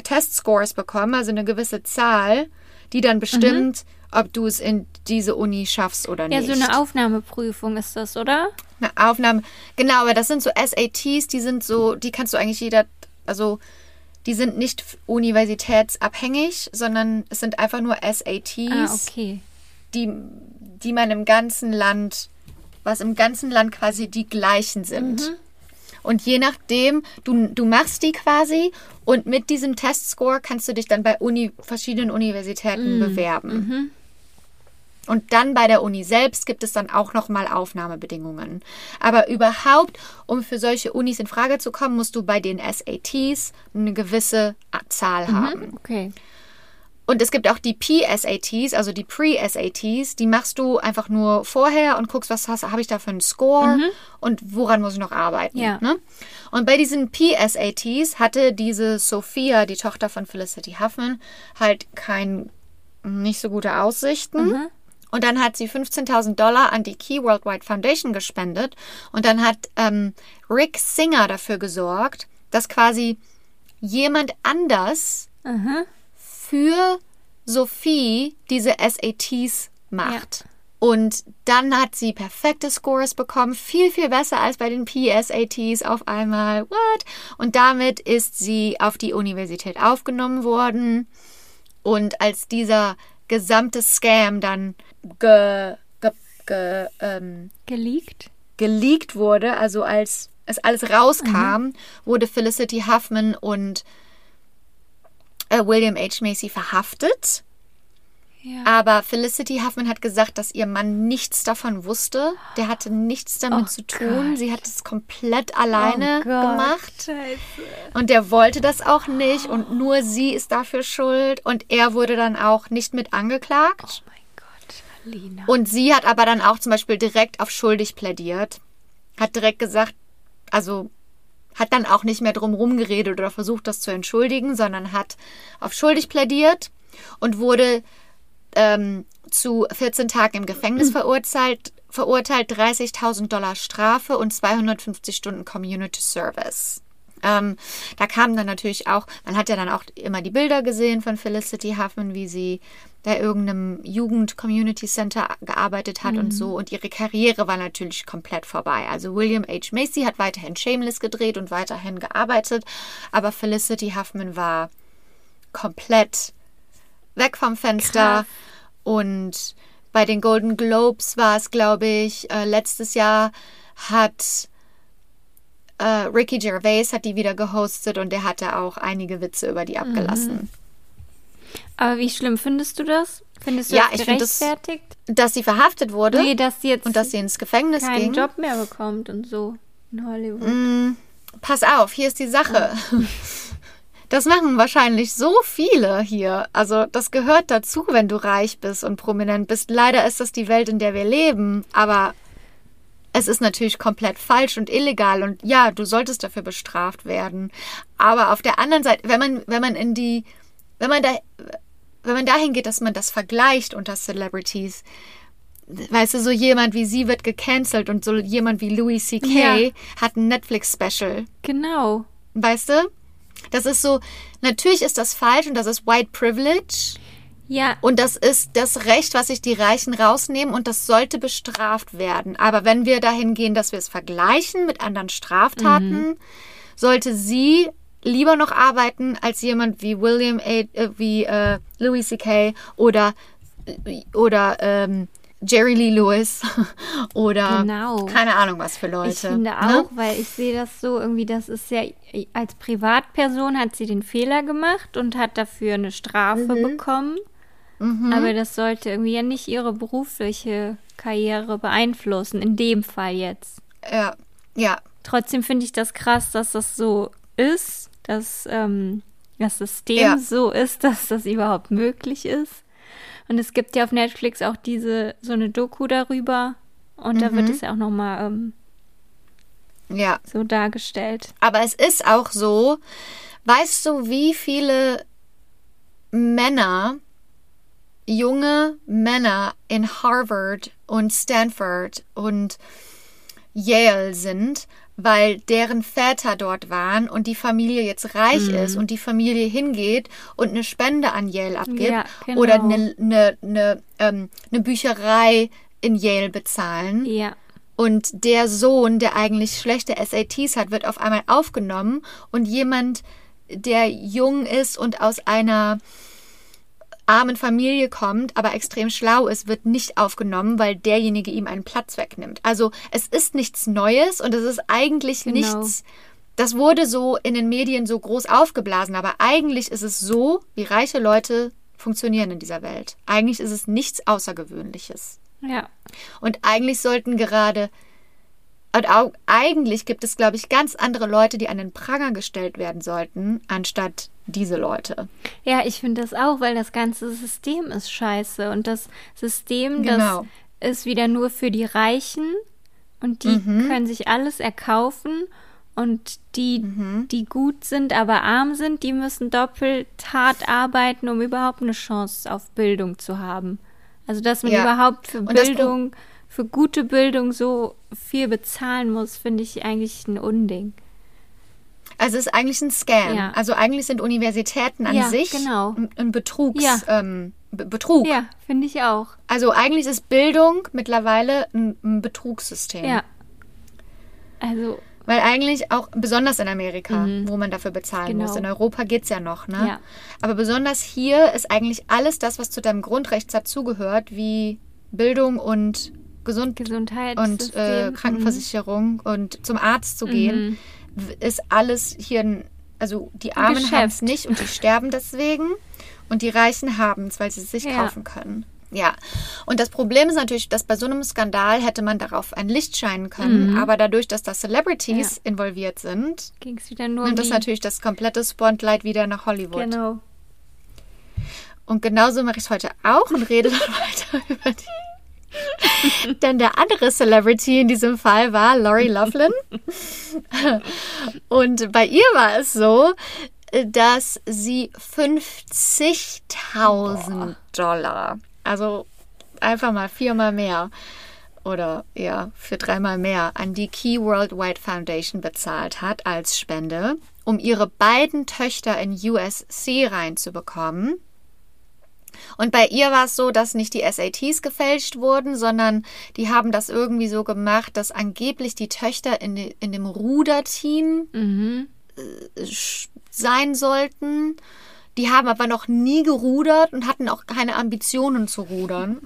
Testscores bekommen, also eine gewisse Zahl, die dann bestimmt, ob du es in diese Uni schaffst oder Ja, nicht. so eine Aufnahmeprüfung ist das, oder? Eine Aufnahme. Genau, aber das sind so SATs, die sind so, die kannst du eigentlich jeder, also die sind nicht universitätsabhängig, sondern es sind einfach nur SATs, Ah, okay. die, die man im ganzen Land, was im ganzen Land quasi die gleichen sind. Und je nachdem, du, du machst die quasi und mit diesem Testscore kannst du dich dann bei Uni, verschiedenen Universitäten bewerben. Und dann bei der Uni selbst gibt es dann auch nochmal Aufnahmebedingungen. Aber überhaupt, um für solche Unis in Frage zu kommen, musst du bei den SATs eine gewisse Zahl haben. Okay. Und es gibt auch die P-SATs, also die Pre-SATs, die machst du einfach nur vorher und guckst, was habe ich da für einen Score und woran muss ich noch arbeiten. Ja. Ne? Und bei diesen P-SATs hatte diese Sophia, die Tochter von Felicity Huffman, halt kein, nicht so gute Aussichten. Und dann hat sie 15.000 Dollar an die Key Worldwide Foundation gespendet. Und dann hat ähm, Rick Singer dafür gesorgt, dass quasi jemand anders Aha. für Sophie diese SATs macht. Und dann hat sie perfekte Scores bekommen, viel, viel besser als bei den PSATs auf einmal. What? Und damit ist sie auf die Universität aufgenommen worden. Und als dieser gesamte Scam dann ge, ge, ge, ähm, Geleakt? geleakt wurde, also als es alles rauskam, wurde Felicity Huffman und äh, William H. Macy verhaftet. Ja. Aber Felicity Huffman hat gesagt, dass ihr Mann nichts davon wusste. Der hatte nichts damit Oh zu tun. Gott. Sie hat es komplett alleine Oh gemacht. Scheiße. Und der wollte das auch nicht. Und nur sie ist dafür schuld. Und er wurde dann auch nicht mit angeklagt. Oh Alina. Und sie hat aber dann auch zum Beispiel direkt auf schuldig plädiert. Hat direkt gesagt, also hat dann auch nicht mehr drum rumgeredet oder versucht, das zu entschuldigen, sondern hat auf schuldig plädiert und wurde ähm, zu 14 Tagen im Gefängnis [clears throat] verurteilt, verurteilt 30.000 Dollar Strafe und 250 Stunden Community Service. Ähm, da kam dann natürlich auch, man hat ja dann auch immer die Bilder gesehen von Felicity Huffman, wie sie bei irgendeinem Jugend-Community Center gearbeitet hat und so. Und ihre Karriere war natürlich komplett vorbei. Also William H. Macy hat weiterhin Shameless gedreht und weiterhin gearbeitet, aber Felicity Huffman war komplett weg vom Fenster. Krass. Und bei den Golden Globes war es, glaube ich, äh, letztes Jahr hat äh, Ricky Gervais hat die wieder gehostet und der hatte auch einige Witze über die abgelassen. Aber wie schlimm findest du das? Findest du Ja, das ich find das- gerechtfertigt? Dass sie verhaftet wurde Nee, dass sie jetzt und dass sie ins Gefängnis keinen ging. Job mehr bekommt und so in Hollywood. Mm, pass auf, hier ist die Sache. [laughs] Das machen wahrscheinlich so viele hier. Also das gehört dazu, wenn du reich bist und prominent bist. Leider ist das die Welt, in der wir leben. Aber es ist natürlich komplett falsch und illegal. Und ja, du solltest dafür bestraft werden. Aber auf der anderen Seite, wenn man, wenn man in die, wenn man da, wenn man dahin geht, dass man das vergleicht unter Celebrities, weißt du, so jemand wie sie wird gecancelt und so jemand wie Louis C.K. Ja. hat ein Netflix-Special. Genau. Weißt du? Das ist so, natürlich ist das falsch und das ist White Privilege. Ja, Und das ist das Recht, was sich die Reichen rausnehmen und das sollte bestraft werden. Aber wenn wir dahin gehen, dass wir es vergleichen mit anderen Straftaten, sollte sie lieber noch arbeiten als jemand wie William A., äh, wie äh, Louis C.K. oder oder ähm, Jerry Lee Lewis [laughs] oder Genau. keine Ahnung was für Leute. ich finde ne? auch, weil ich sehe das so irgendwie, das ist ja, als Privatperson hat sie den Fehler gemacht und hat dafür eine Strafe Mhm. bekommen. Aber das sollte irgendwie ja nicht ihre berufliche Karriere beeinflussen, in dem Fall jetzt. Ja, ja, Trotzdem finde ich das krass, dass das so ist, dass ähm, das System Ja. so ist, dass das überhaupt möglich ist. Und es gibt ja auf Netflix auch diese so eine Doku darüber und da Mhm. wird es ja auch noch mal ähm, ja. so dargestellt. Aber es ist auch so, weißt du, wie viele Männer, junge Männer in Harvard und Stanford und Yale sind, weil deren Väter dort waren und die Familie jetzt reich Mhm. ist und die Familie hingeht und eine Spende an Yale abgibt Ja, genau. oder eine, eine, eine, ähm, eine Bücherei in Yale bezahlen. Ja. Und der Sohn, der eigentlich schlechte SATs hat, wird auf einmal aufgenommen und jemand, der jung ist und aus einer armen Familie kommt, aber extrem schlau ist, wird nicht aufgenommen, weil derjenige ihm einen Platz wegnimmt. Also es ist nichts Neues und es ist eigentlich Genau. nichts, das wurde so in den Medien so groß aufgeblasen, aber eigentlich ist es so, wie reiche Leute funktionieren in dieser Welt. Eigentlich ist es nichts Außergewöhnliches. Ja. Und eigentlich sollten gerade, und auch, eigentlich gibt es, glaube ich, ganz andere Leute, die an den Pranger gestellt werden sollten, anstatt diese Leute. Ja, ich finde das auch, weil das ganze System ist scheiße. Und das System, Genau. das ist wieder nur für die Reichen und die Mhm. können sich alles erkaufen. Und die, Mhm. die gut sind, aber arm sind, die müssen doppelt hart arbeiten, um überhaupt eine Chance auf Bildung zu haben. Also, dass man Ja. überhaupt für Und Bildung, für gute Bildung so viel bezahlen muss, finde ich eigentlich ein Unding. Also es ist eigentlich ein Scam. Ja. Also eigentlich sind Universitäten an Ja, sich genau. ein, Betrugs, Ja. ähm, Be- Betrug. Ja, finde ich auch. Also eigentlich ist Bildung mittlerweile ein, ein Betrugssystem. Ja. Also, Weil eigentlich auch, besonders in Amerika, wo man dafür bezahlen Mhm. Genau. muss. In Europa geht's ja noch, ne? Ja. Aber besonders hier ist eigentlich alles das, was zu deinem Grundrecht dazugehört, wie Bildung und Gesund Gesundheit und äh, Krankenversicherung und zum Arzt zu gehen, w- ist alles hier, also die Armen haben es nicht und die sterben [laughs] deswegen und die Reichen haben es, weil sie es sich Ja. kaufen können. Ja, und das Problem ist natürlich, dass bei so einem Skandal hätte man darauf ein Licht scheinen können, aber dadurch, dass da Celebrities involviert sind, ging es wieder nur um nimmt das die, natürlich das komplette Spotlight wieder nach Hollywood. Genau. Und genauso mache ich es heute auch und rede dann [laughs] weiter über die. [laughs] Denn der andere Celebrity in diesem Fall war Lori Loughlin. Und bei ihr war es so, dass sie 50.000 Dollar, also einfach mal viermal mehr oder ja, für dreimal mehr an die Key Worldwide Foundation bezahlt hat als Spende, um ihre beiden Töchter in USC reinzubekommen. Und bei ihr war es so, dass nicht die SATs gefälscht wurden, sondern die haben das irgendwie so gemacht, dass angeblich die Töchter in, de, in dem Ruderteam Mhm. äh, sein sollten. Die haben aber noch nie gerudert und hatten auch keine Ambitionen zu rudern.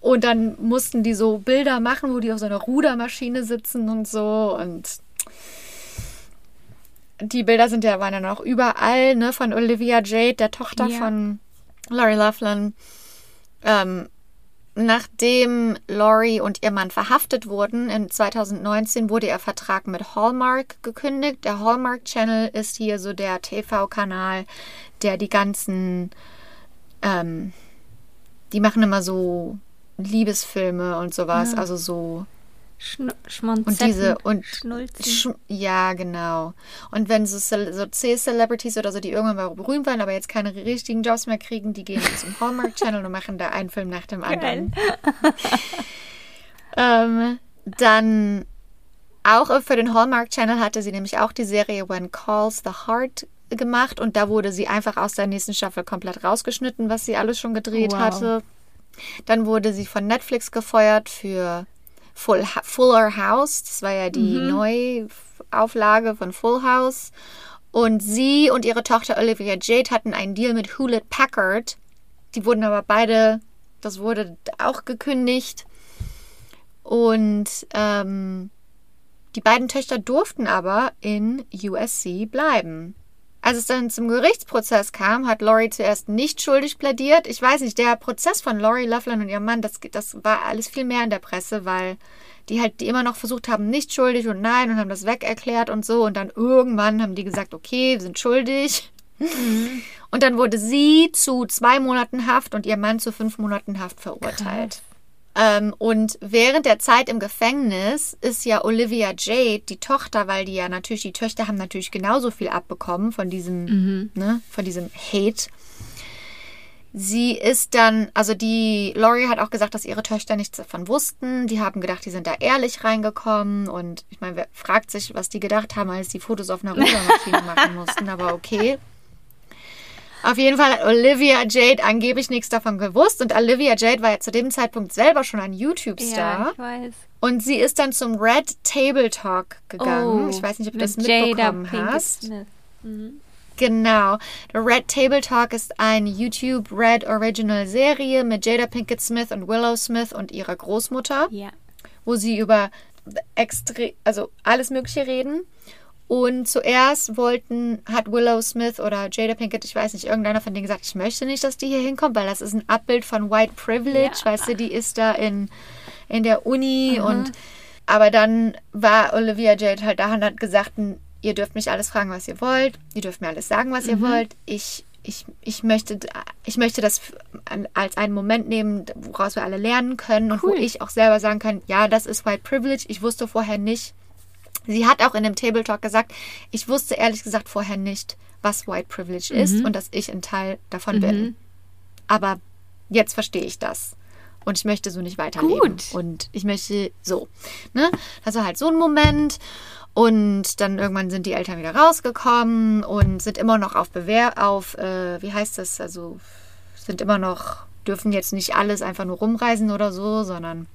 Und dann mussten die so Bilder machen, wo die auf so einer Rudermaschine sitzen und so. Und die Bilder sind ja waren ja noch überall, ne, von Olivia Jade, der Tochter Ja. von Lori Loughlin. Ähm, nachdem Lori und ihr Mann verhaftet wurden, in 2019 wurde ihr Vertrag mit Hallmark gekündigt. Der Hallmark Channel ist hier so der TV-Kanal, der die ganzen, ähm, die machen immer so Liebesfilme und sowas, Ja. also so Schn und diese und. Sch ja, genau. Und wenn so, so C-Celebrities oder so, die irgendwann mal berühmt waren, aber jetzt keine richtigen Jobs mehr kriegen, die gehen zum Hallmark Channel und machen da einen Film nach dem anderen. [laughs] ähm, dann auch für den Hallmark Channel hatte sie nämlich auch die Serie When Calls the Heart gemacht und da wurde sie einfach aus der nächsten Staffel komplett rausgeschnitten, was sie alles schon gedreht Wow. hatte. Dann wurde sie von Netflix gefeuert für Full Fuller House. Das war ja die Neuauflage von Full House. Und sie und ihre Tochter Olivia Jade hatten einen Deal mit Hewlett Packard. Die wurden aber beide, das wurde auch gekündigt. Und ähm, die beiden Töchter durften aber in USC bleiben. Als es dann zum Gerichtsprozess kam, hat Lori zuerst nicht schuldig plädiert. Ich weiß nicht, der Prozess von Lori Loughlin und ihrem Mann, das, das war alles viel mehr in der Presse, weil die halt die immer noch versucht haben, nicht schuldig und nein und haben das weg erklärt und so. Und dann irgendwann haben die gesagt, okay, wir sind schuldig. Und dann wurde sie zu zwei Monaten Haft und ihr Mann zu fünf Monaten Haft verurteilt. Ähm, und während der Zeit im Gefängnis ist ja Olivia Jade, die Tochter, weil die ja natürlich, die Töchter haben natürlich genauso viel abbekommen von diesem, ne, von diesem Hate. sie ist dann, also die Laurie hat auch gesagt, dass ihre Töchter nichts davon wussten. Die haben gedacht, die sind da ehrlich reingekommen. Und ich meine, wer fragt sich, was die gedacht haben, als die Fotos auf einer Rudermaschine [laughs] machen mussten, aber okay. Auf jeden Fall hat Olivia Jade angeblich nichts davon gewusst und Olivia Jade war ja zu dem Zeitpunkt selber schon ein YouTube-Star. Ja, ich weiß. Und sie ist dann zum Red Table Talk gegangen. Oh, ich weiß nicht, ob du mit das Jada mitbekommen Pinkett hast. Mhm. Genau. Der Red Table Talk ist eine YouTube Red Original Serie mit Jada Pinkett Smith und Willow Smith und ihrer Großmutter, Ja. wo sie über extre also alles Mögliche reden. Und zuerst wollten, hat Willow Smith oder Jada Pinkett, ich weiß nicht, irgendeiner von denen gesagt, ich möchte nicht, dass die hier hinkommt, weil das ist ein Abbild von White Privilege, Ja. weißt du, die ist da in, in der Uni und aber dann war Olivia Jade halt da und hat gesagt, ihr dürft mich alles fragen, was ihr wollt, ihr dürft mir alles sagen, was ihr wollt. Ich, ich, ich, möchte, ich möchte das als einen Moment nehmen, woraus wir alle lernen können und wo Cool. ich auch selber sagen kann, ja, das ist White Privilege. Ich wusste vorher nicht. Sie hat auch in dem Table Talk gesagt, ich wusste ehrlich gesagt vorher nicht, was White Privilege ist und dass ich ein Teil davon bin. Aber jetzt verstehe ich das. Und ich möchte so nicht weiterleben. Gut. Und ich möchte so. Ne? Das war halt so ein Moment. Und dann irgendwann sind die Eltern wieder rausgekommen und sind immer noch auf Bewehr, auf, äh, wie heißt das? Also sind immer noch, dürfen jetzt nicht alles einfach nur rumreisen oder so, sondern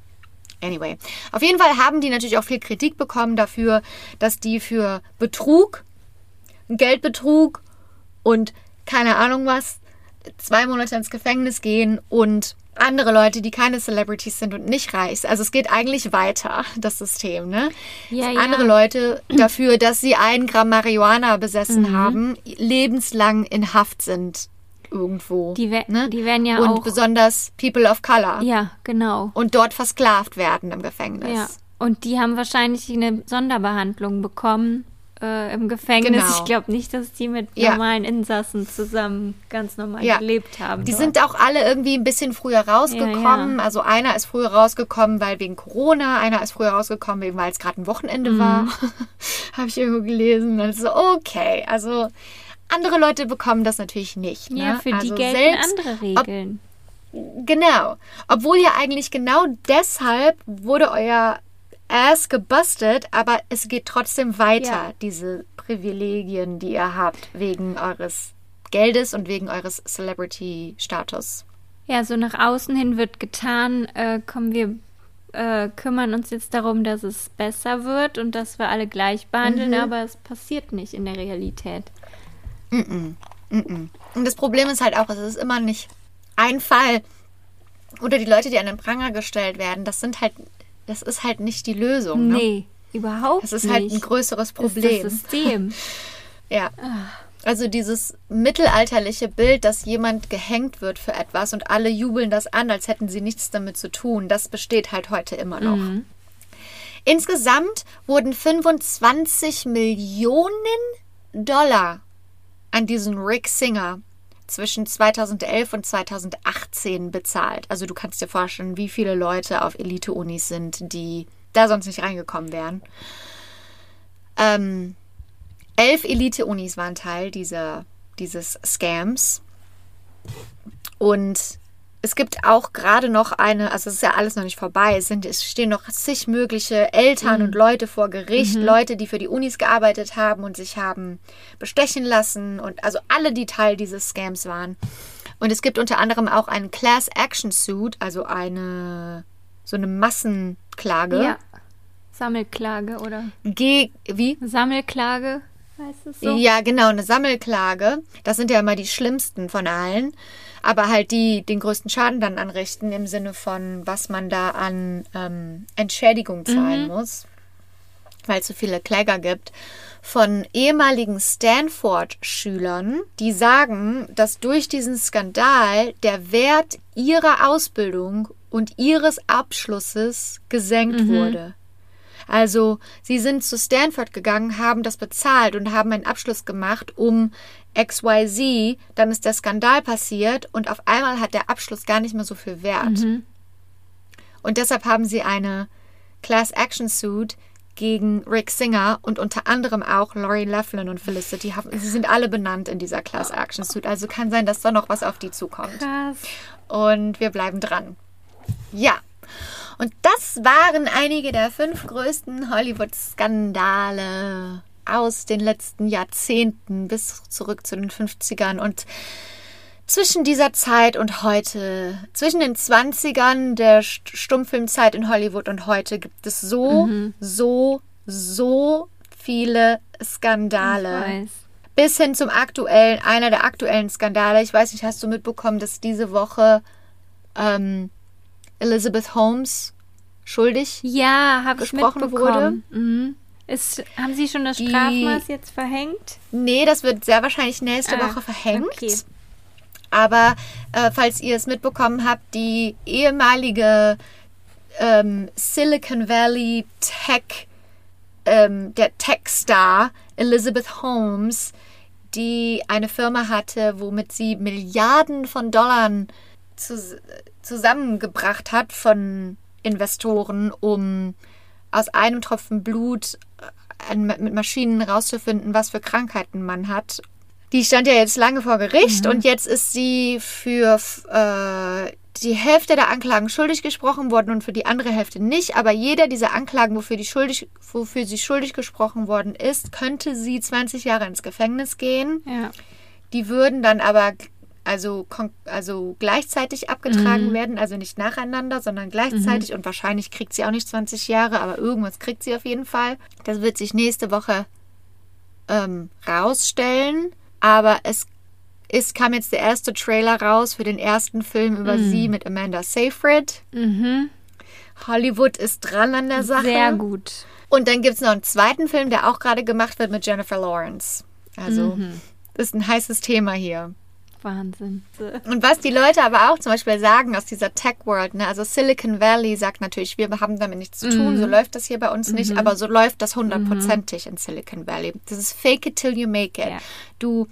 Anyway, auf jeden Fall haben die natürlich auch viel Kritik bekommen dafür, dass die für Betrug, Geldbetrug und keine Ahnung was zwei Monate ins Gefängnis gehen und andere Leute, die keine Celebrities sind und nicht reich. Also es geht eigentlich weiter, [laughs] das System, ne? Ja, ja. Andere Leute dafür, dass sie ein Gramm Marihuana besessen Mhm. haben, lebenslang in Haft sind irgendwo. Die, we ne? die werden ja und auch. besonders People of Color Ja, genau. und dort versklavt werden im Gefängnis. Ja. Und die haben wahrscheinlich eine Sonderbehandlung bekommen äh, im Gefängnis. Genau. Ich glaube nicht, dass die mit Ja. normalen Insassen zusammen ganz normal Ja. gelebt haben. Die dort. sind auch alle irgendwie ein bisschen früher rausgekommen. Ja, Also einer ist früher rausgekommen, weil wegen Corona, einer ist früher rausgekommen, weil es gerade ein Wochenende Mhm. war. [laughs] Habe ich irgendwo gelesen. Und so, okay, also andere Leute bekommen das natürlich nicht. Ne? ja, für die also gelten selbst, andere Regeln. Genau. Obwohl ja eigentlich genau deshalb wurde euer Ass gebustet, aber es geht trotzdem weiter, Ja. diese Privilegien, die ihr habt, wegen eures Geldes und wegen eures Celebrity-Status. Ja, so nach außen hin wird getan, äh, kommen wir, äh, kümmern uns jetzt darum, dass es besser wird und dass wir alle gleich behandeln, Mhm. aber es passiert nicht in der Realität. Und das Problem ist halt auch, es ist immer nicht ein Fall oder die Leute, die an den Pranger gestellt werden, das sind halt, das ist halt nicht die Lösung. Ne? Nee, überhaupt Das ist nicht. halt ein größeres Das ist Problem. das System. [laughs] Ja. Also dieses mittelalterliche Bild, dass jemand gehängt wird für etwas und alle jubeln das an, als hätten sie nichts damit zu tun, das besteht halt heute immer noch. Insgesamt wurden 25 Millionen Dollar an diesen Rick Singer zwischen 2011 und 2018 bezahlt. Also du kannst dir vorstellen, wie viele Leute auf Elite-Unis sind, die da sonst nicht reingekommen wären. Ähm, elf Elite-Unis waren Teil dieser, dieses Scams. Und es gibt auch gerade noch eine, also es ist ja alles noch nicht vorbei, es, sind, es stehen noch zig mögliche Eltern und Leute vor Gericht, Leute, die für die Unis gearbeitet haben und sich haben bestechen lassen und also alle, die Teil dieses Scams waren. Und es gibt unter anderem auch einen Class Action Suit, also eine so eine Massenklage. Ja. Sammelklage oder Ge wie? Sammelklage, heißt es so? Ja, genau, eine Sammelklage. Das sind ja immer die schlimmsten von allen. Aber halt die den größten Schaden dann anrichten im Sinne von, was man da an ähm, Entschädigung zahlen muss, weil es so viele Kläger gibt, von ehemaligen Stanford-Schülern, die sagen, dass durch diesen Skandal der Wert ihrer Ausbildung und ihres Abschlusses gesenkt wurde. Also, sie sind zu Stanford gegangen, haben das bezahlt und haben einen Abschluss gemacht, um XYZ, dann ist der Skandal passiert und auf einmal hat der Abschluss gar nicht mehr so viel Wert. Und deshalb haben sie eine Class Action Suit gegen Rick Singer und unter anderem auch Laurie Laughlin und Felicity. Sie sind alle benannt in dieser Class Action Suit. Also kann sein, dass da noch was auf die zukommt. Krass. Und wir bleiben dran. Ja. Und das waren einige der fünf größten Hollywood-Skandale aus den letzten Jahrzehnten bis zurück zu den 50ern. Und zwischen dieser Zeit und heute, zwischen den 20ern der Stummfilmzeit in Hollywood und heute gibt es so, mhm. so, so viele Skandale. Bis hin zum aktuellen, einer der aktuellen Skandale. Ich weiß nicht, hast du mitbekommen, dass diese Woche ähm, Elizabeth Holmes schuldig ja, habe ich mitbekommen. wurde? Mhm. Ist, haben Sie schon das Strafmaß jetzt verhängt? Nee, das wird sehr wahrscheinlich nächste ah, Woche verhängt. Okay. Aber äh, falls ihr es mitbekommen habt, die ehemalige ähm, Silicon Valley Tech, ähm, der Tech-Star Elizabeth Holmes, die eine Firma hatte, womit sie Milliarden von Dollar zu, zusammengebracht hat von Investoren, um aus einem Tropfen Blut mit Maschinen rauszufinden, was für Krankheiten man hat die stand ja jetzt lange vor Gericht mhm. und jetzt ist sie für äh, die Hälfte der Anklagen schuldig gesprochen worden und für die andere Hälfte nicht. Aber jeder dieser Anklagen, wofür, die schuldig, wofür sie schuldig gesprochen worden ist, könnte sie 20 Jahre ins Gefängnis gehen. Ja. Die würden dann aber also, also gleichzeitig abgetragen mhm. werden, also nicht nacheinander, sondern gleichzeitig. Mhm. Und wahrscheinlich kriegt sie auch nicht 20 Jahre, aber irgendwas kriegt sie auf jeden Fall. Das wird sich nächste Woche ähm, rausstellen. Aber es ist, kam jetzt der erste Trailer raus für den ersten Film über mhm. sie mit Amanda Seyfried. Mhm. Hollywood ist dran an der Sache. Sehr gut. Und dann gibt es noch einen zweiten Film, der auch gerade gemacht wird mit Jennifer Lawrence. Also, mhm. ist ein heißes Thema hier. Wahnsinn. Und was die Leute aber auch zum Beispiel sagen aus dieser Tech-World, ne? also Silicon Valley sagt natürlich, wir haben damit nichts zu tun, mhm. so läuft das hier bei uns nicht, mhm. aber so läuft das hundertprozentig mhm. in Silicon Valley. Das ist fake it till you make it. Ja. Du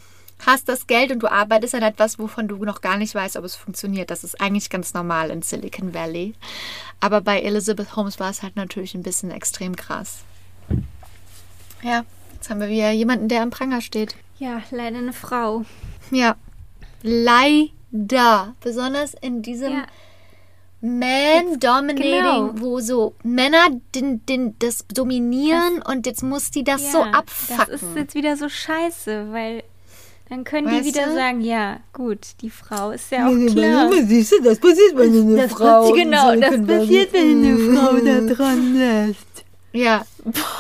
hast das Geld und du arbeitest an etwas, wovon du noch gar nicht weißt, ob es funktioniert. Das ist eigentlich ganz normal in Silicon Valley. Aber bei Elizabeth Holmes war es halt natürlich ein bisschen extrem krass. Ja, jetzt haben wir wieder jemanden, der am Pranger steht. Ja, leider eine Frau. Ja, Leider. Besonders in diesem ja. Man-Dominating, genau. wo so Männer den, den, das dominieren das, und jetzt muss die das ja, so abfacken. Das ist jetzt wieder so scheiße, weil dann können weißt die wieder du? sagen, ja, gut, die Frau ist ja auch klar. Siehst du, das passiert, wenn eine das Frau... Genau, das passiert, wenn eine Frau da [laughs] dran lässt. Ja,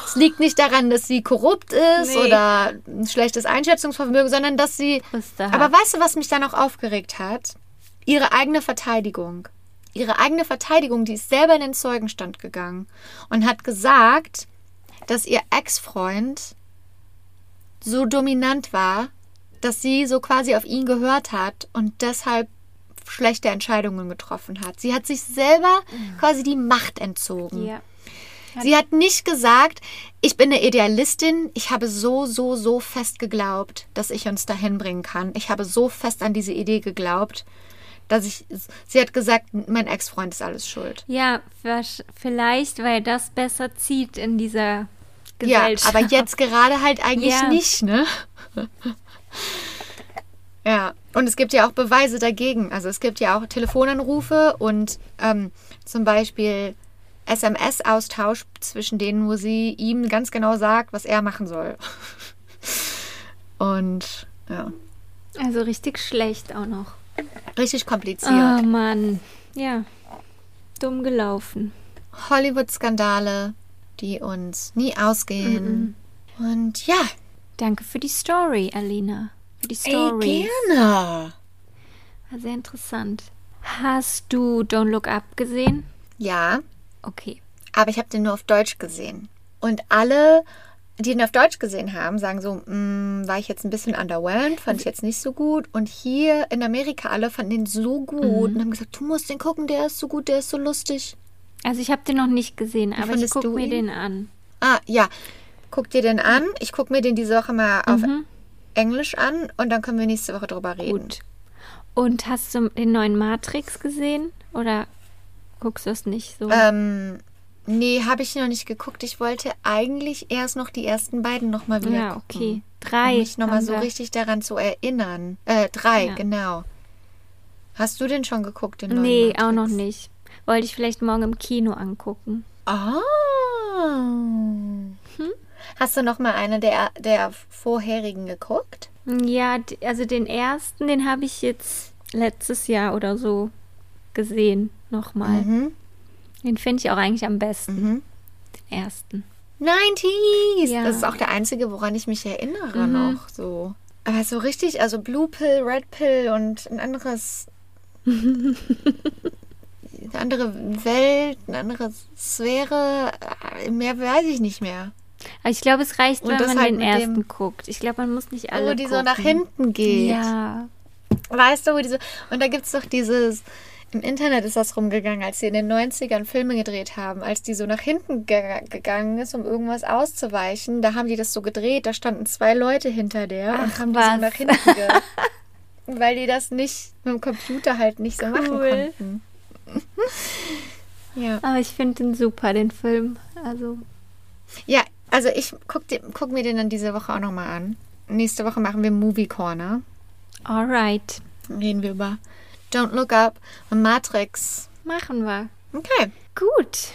es liegt nicht daran, dass sie korrupt ist nee. oder ein schlechtes Einschätzungsvermögen, sondern dass sie. Aber weißt du, was mich dann auch aufgeregt hat? Ihre eigene Verteidigung. Ihre eigene Verteidigung, die ist selber in den Zeugenstand gegangen und hat gesagt, dass ihr Ex-Freund so dominant war, dass sie so quasi auf ihn gehört hat und deshalb schlechte Entscheidungen getroffen hat. Sie hat sich selber mhm. quasi die Macht entzogen. Ja. Sie hat nicht gesagt, ich bin eine Idealistin, ich habe so, so, so fest geglaubt, dass ich uns dahin bringen kann. Ich habe so fest an diese Idee geglaubt, dass ich, sie hat gesagt, mein Ex-Freund ist alles schuld. Ja, vielleicht, weil das besser zieht in dieser Gesellschaft. Ja, aber jetzt [laughs] gerade halt eigentlich ja. nicht, ne? [laughs] ja, und es gibt ja auch Beweise dagegen. Also es gibt ja auch Telefonanrufe und ähm, zum Beispiel SMS-Austausch zwischen denen, wo sie ihm ganz genau sagt, was er machen soll. Und ja. Also richtig schlecht auch noch. Richtig kompliziert. Oh Mann. Ja. Dumm gelaufen. Hollywood-Skandale, die uns nie ausgehen. Mm -mm. Und ja. Danke für die Story, Alina. Für die Story. Gerne. War sehr interessant. Hast du Don't Look Up gesehen? Ja. Okay. Aber ich habe den nur auf Deutsch gesehen. Und alle, die ihn auf Deutsch gesehen haben, sagen so, mm, war ich jetzt ein bisschen underwhelmed, fand ich jetzt nicht so gut. Und hier in Amerika alle fanden ihn so gut mhm. und haben gesagt, du musst den gucken, der ist so gut, der ist so lustig. Also ich habe den noch nicht gesehen, aber ich gucke mir ihn? den an. Ah, ja. Guck dir den an. Ich gucke mir den diese Woche mal auf mhm. Englisch an und dann können wir nächste Woche drüber reden. Gut. Und hast du den neuen Matrix gesehen? Oder guckst du es nicht so? Ähm, Nee, habe ich noch nicht geguckt. Ich wollte eigentlich erst noch die ersten beiden nochmal wieder Ja, gucken. okay. Drei. Um mich nochmal so wir. richtig daran zu erinnern. Äh, drei, Ja. genau. Hast du den schon geguckt, den neuen Nee, Matrix? auch noch nicht. Wollte ich vielleicht morgen im Kino angucken. Ah. Hm? Hast du noch mal eine der, der vorherigen geguckt? Ja, also den ersten, den habe ich jetzt letztes Jahr oder so gesehen. Nochmal. Mhm. Den finde ich auch eigentlich am besten. Mhm. Den ersten. 90s! Ja. Das ist auch der einzige, woran ich mich erinnere Mhm. noch. So. Aber so richtig, also Blue Pill, Red Pill und ein anderes. [laughs] eine andere Welt, eine andere Sphäre. äh, Mehr weiß ich nicht mehr. Aber ich glaube, es reicht, Und wenn man halt den ersten guckt. Ich glaube, man muss nicht alle Wo die so gucken. nach hinten geht. Ja. Weißt du, wo diese. Und da gibt es doch dieses. Im Internet ist das rumgegangen, als sie in den 90ern Filme gedreht haben, als die so nach hinten ge gegangen ist, um irgendwas auszuweichen. Da haben die das so gedreht, da standen zwei Leute hinter der und Ach, haben die was. so nach hinten ge [laughs] Weil die das nicht mit dem Computer halt nicht so machen Cool. konnten. [laughs] ja. Aber ich finde den super, den Film. Also, Ja, also ich guck, den- guck mir den dann diese Woche auch nochmal an. Nächste Woche machen wir Movie Corner. alright. Dann reden wir über Don't Look Up und Matrix. Machen wir. Okay. Gut.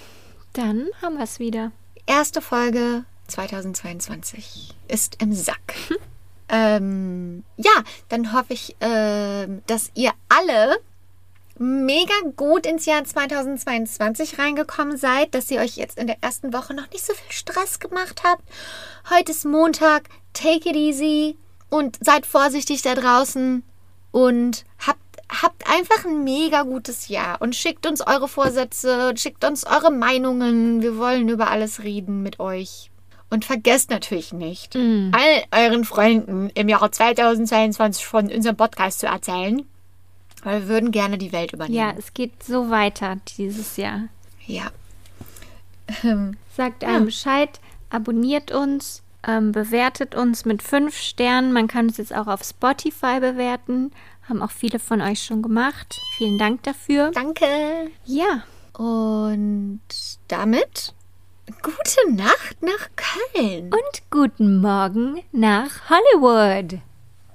Dann haben wir es wieder. Erste Folge 2022 ist im Sack. [laughs] ähm, ja, dann hoffe ich, ähm, dass ihr alle mega gut ins Jahr 2022 reingekommen seid, dass ihr euch jetzt in der ersten Woche noch nicht so viel Stress gemacht habt. Heute ist Montag, take it easy und seid vorsichtig da draußen und habt, habt einfach ein mega gutes Jahr und schickt uns eure Vorsätze, schickt uns eure Meinungen. Wir wollen über alles reden mit euch. Und vergesst natürlich nicht, all euren Freunden im Jahr 2022 von unserem Podcast zu erzählen. Weil wir würden gerne die Welt übernehmen. Ja, es geht so weiter dieses Jahr. Ja. [laughs] Sagt einem Bescheid, abonniert uns, ähm, bewertet uns mit fünf Sternen. Man kann uns jetzt auch auf Spotify bewerten. Haben auch viele von euch schon gemacht. Vielen Dank dafür. Danke. Ja, Und damit gute Nacht nach Köln. und guten Morgen nach Hollywood.